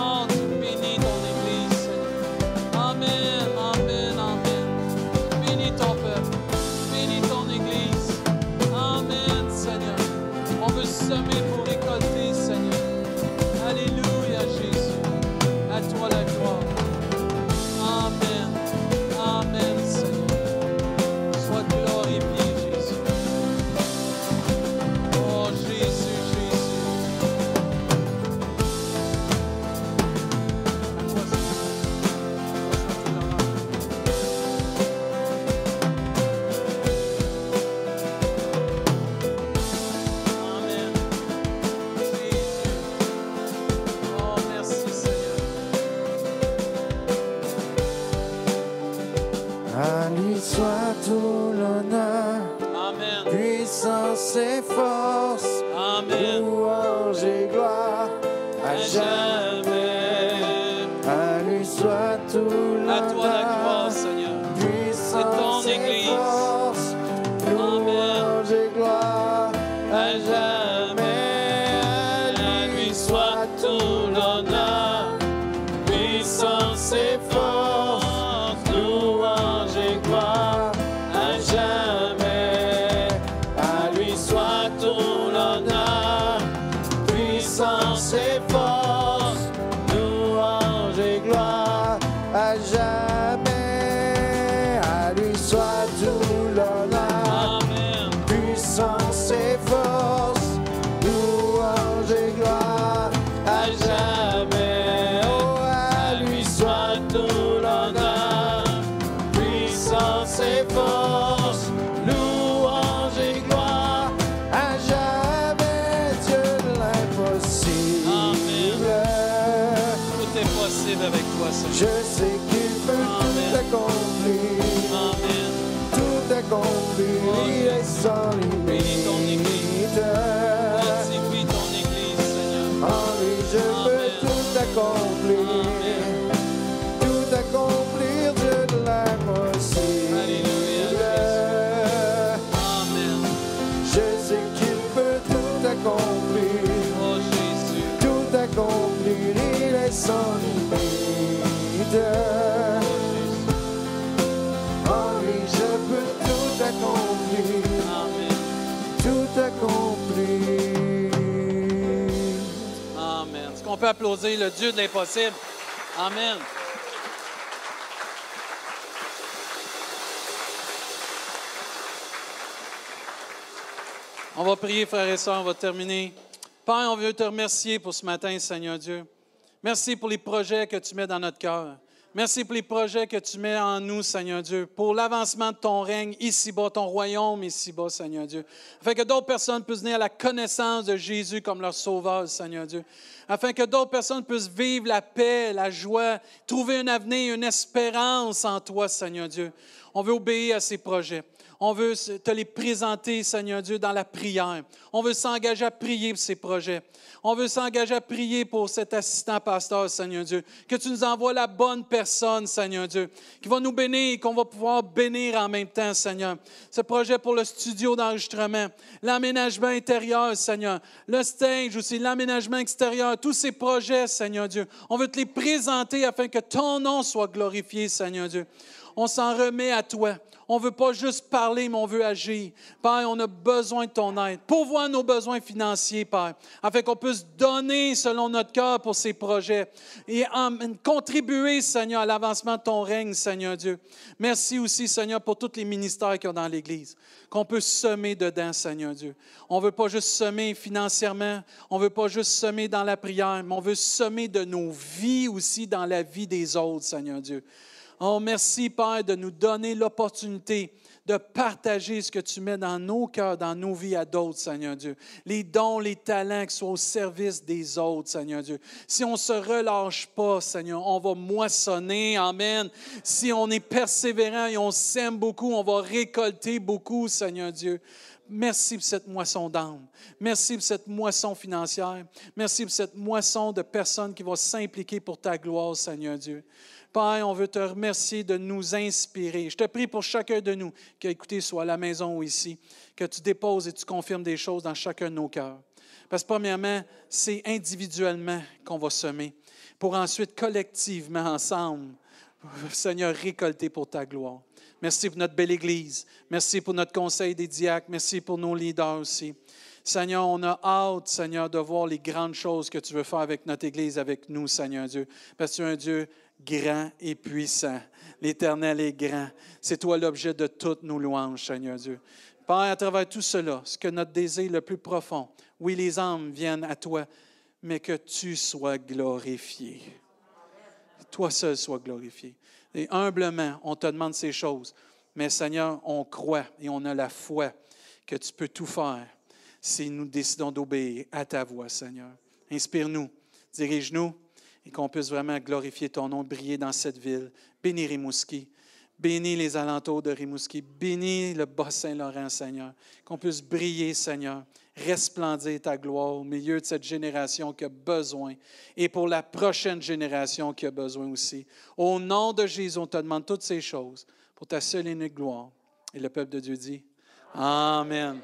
sem. Applaudir le Dieu de l'impossible? Amen. On va prier, frères et sœurs, on va terminer. Père, on veut te remercier pour ce matin, Seigneur Dieu. Merci pour les projets que tu mets dans notre cœur. Merci pour les projets que tu mets en nous, Seigneur Dieu, pour l'avancement de ton règne ici-bas, ton royaume ici-bas, Seigneur Dieu. Afin que d'autres personnes puissent venir à la connaissance de Jésus comme leur sauveur, Seigneur Dieu. Afin que d'autres personnes puissent vivre la paix, la joie, trouver un avenir, une espérance en toi, Seigneur Dieu. On veut obéir à ces projets. On veut te les présenter, Seigneur Dieu, dans la prière. On veut s'engager à prier pour ces projets. On veut s'engager à prier pour cet assistant pasteur, Seigneur Dieu. Que tu nous envoies la bonne personne, Seigneur Dieu, qui va nous bénir et qu'on va pouvoir bénir en même temps, Seigneur. Ce projet pour le studio d'enregistrement, l'aménagement intérieur, Seigneur, le stage aussi, l'aménagement extérieur, tous ces projets, Seigneur Dieu. On veut te les présenter afin que ton nom soit glorifié, Seigneur Dieu. On s'en remet à toi. On ne veut pas juste parler, mais on veut agir. Père, on a besoin de ton aide. Pourvoir nos besoins financiers, Père, afin qu'on puisse donner selon notre cœur pour ces projets et contribuer, Seigneur, à l'avancement de ton règne, Seigneur Dieu. Merci aussi, Seigneur, pour tous les ministères qu'il y a dans l'Église, qu'on peut semer dedans, Seigneur Dieu. On ne veut pas juste semer financièrement, on ne veut pas juste semer dans la prière, mais on veut semer de nos vies aussi dans la vie des autres, Seigneur Dieu. Oh, merci, Père, de nous donner l'opportunité de partager ce que tu mets dans nos cœurs, dans nos vies à d'autres, Seigneur Dieu. Les dons, les talents qui soient au service des autres, Seigneur Dieu. Si on ne se relâche pas, Seigneur, on va moissonner. Amen. Si on est persévérant et on s'aime beaucoup, on va récolter beaucoup, Seigneur Dieu. Merci pour cette moisson d'âme. Merci pour cette moisson financière. Merci pour cette moisson de personnes qui vont s'impliquer pour ta gloire, Seigneur Dieu. Père, on veut te remercier de nous inspirer. Je te prie pour chacun de nous qui a écouté, soit à la maison ou ici, que tu déposes et tu confirmes des choses dans chacun de nos cœurs. Parce que premièrement, c'est individuellement qu'on va semer, pour ensuite collectivement, ensemble, *laughs* Seigneur, récolter pour ta gloire. Merci pour notre belle Église. Merci pour notre conseil des diacres. Merci pour nos leaders aussi. Seigneur, on a hâte, Seigneur, de voir les grandes choses que tu veux faire avec notre Église, avec nous, Seigneur Dieu. Parce que tu es un Dieu grand et puissant. L'Éternel est grand. C'est toi l'objet de toutes nos louanges, Seigneur Dieu. Père, à travers tout cela, ce que notre désir le plus profond, oui, les âmes viennent à toi, mais que tu sois glorifié. Toi seul sois glorifié. Et humblement, on te demande ces choses. Mais Seigneur, on croit et on a la foi que tu peux tout faire si nous décidons d'obéir à ta voix, Seigneur. Inspire-nous, dirige-nous qu'on puisse vraiment glorifier ton nom, briller dans cette ville. Bénis Rimouski. Bénis les alentours de Rimouski. Bénis le Bas-Saint-Laurent, Seigneur. Qu'on puisse briller, Seigneur. Resplendir ta gloire au milieu de cette génération qui a besoin et pour la prochaine génération qui a besoin aussi. Au nom de Jésus, on te demande toutes ces choses pour ta seule et gloire. Et le peuple de Dieu dit Amen.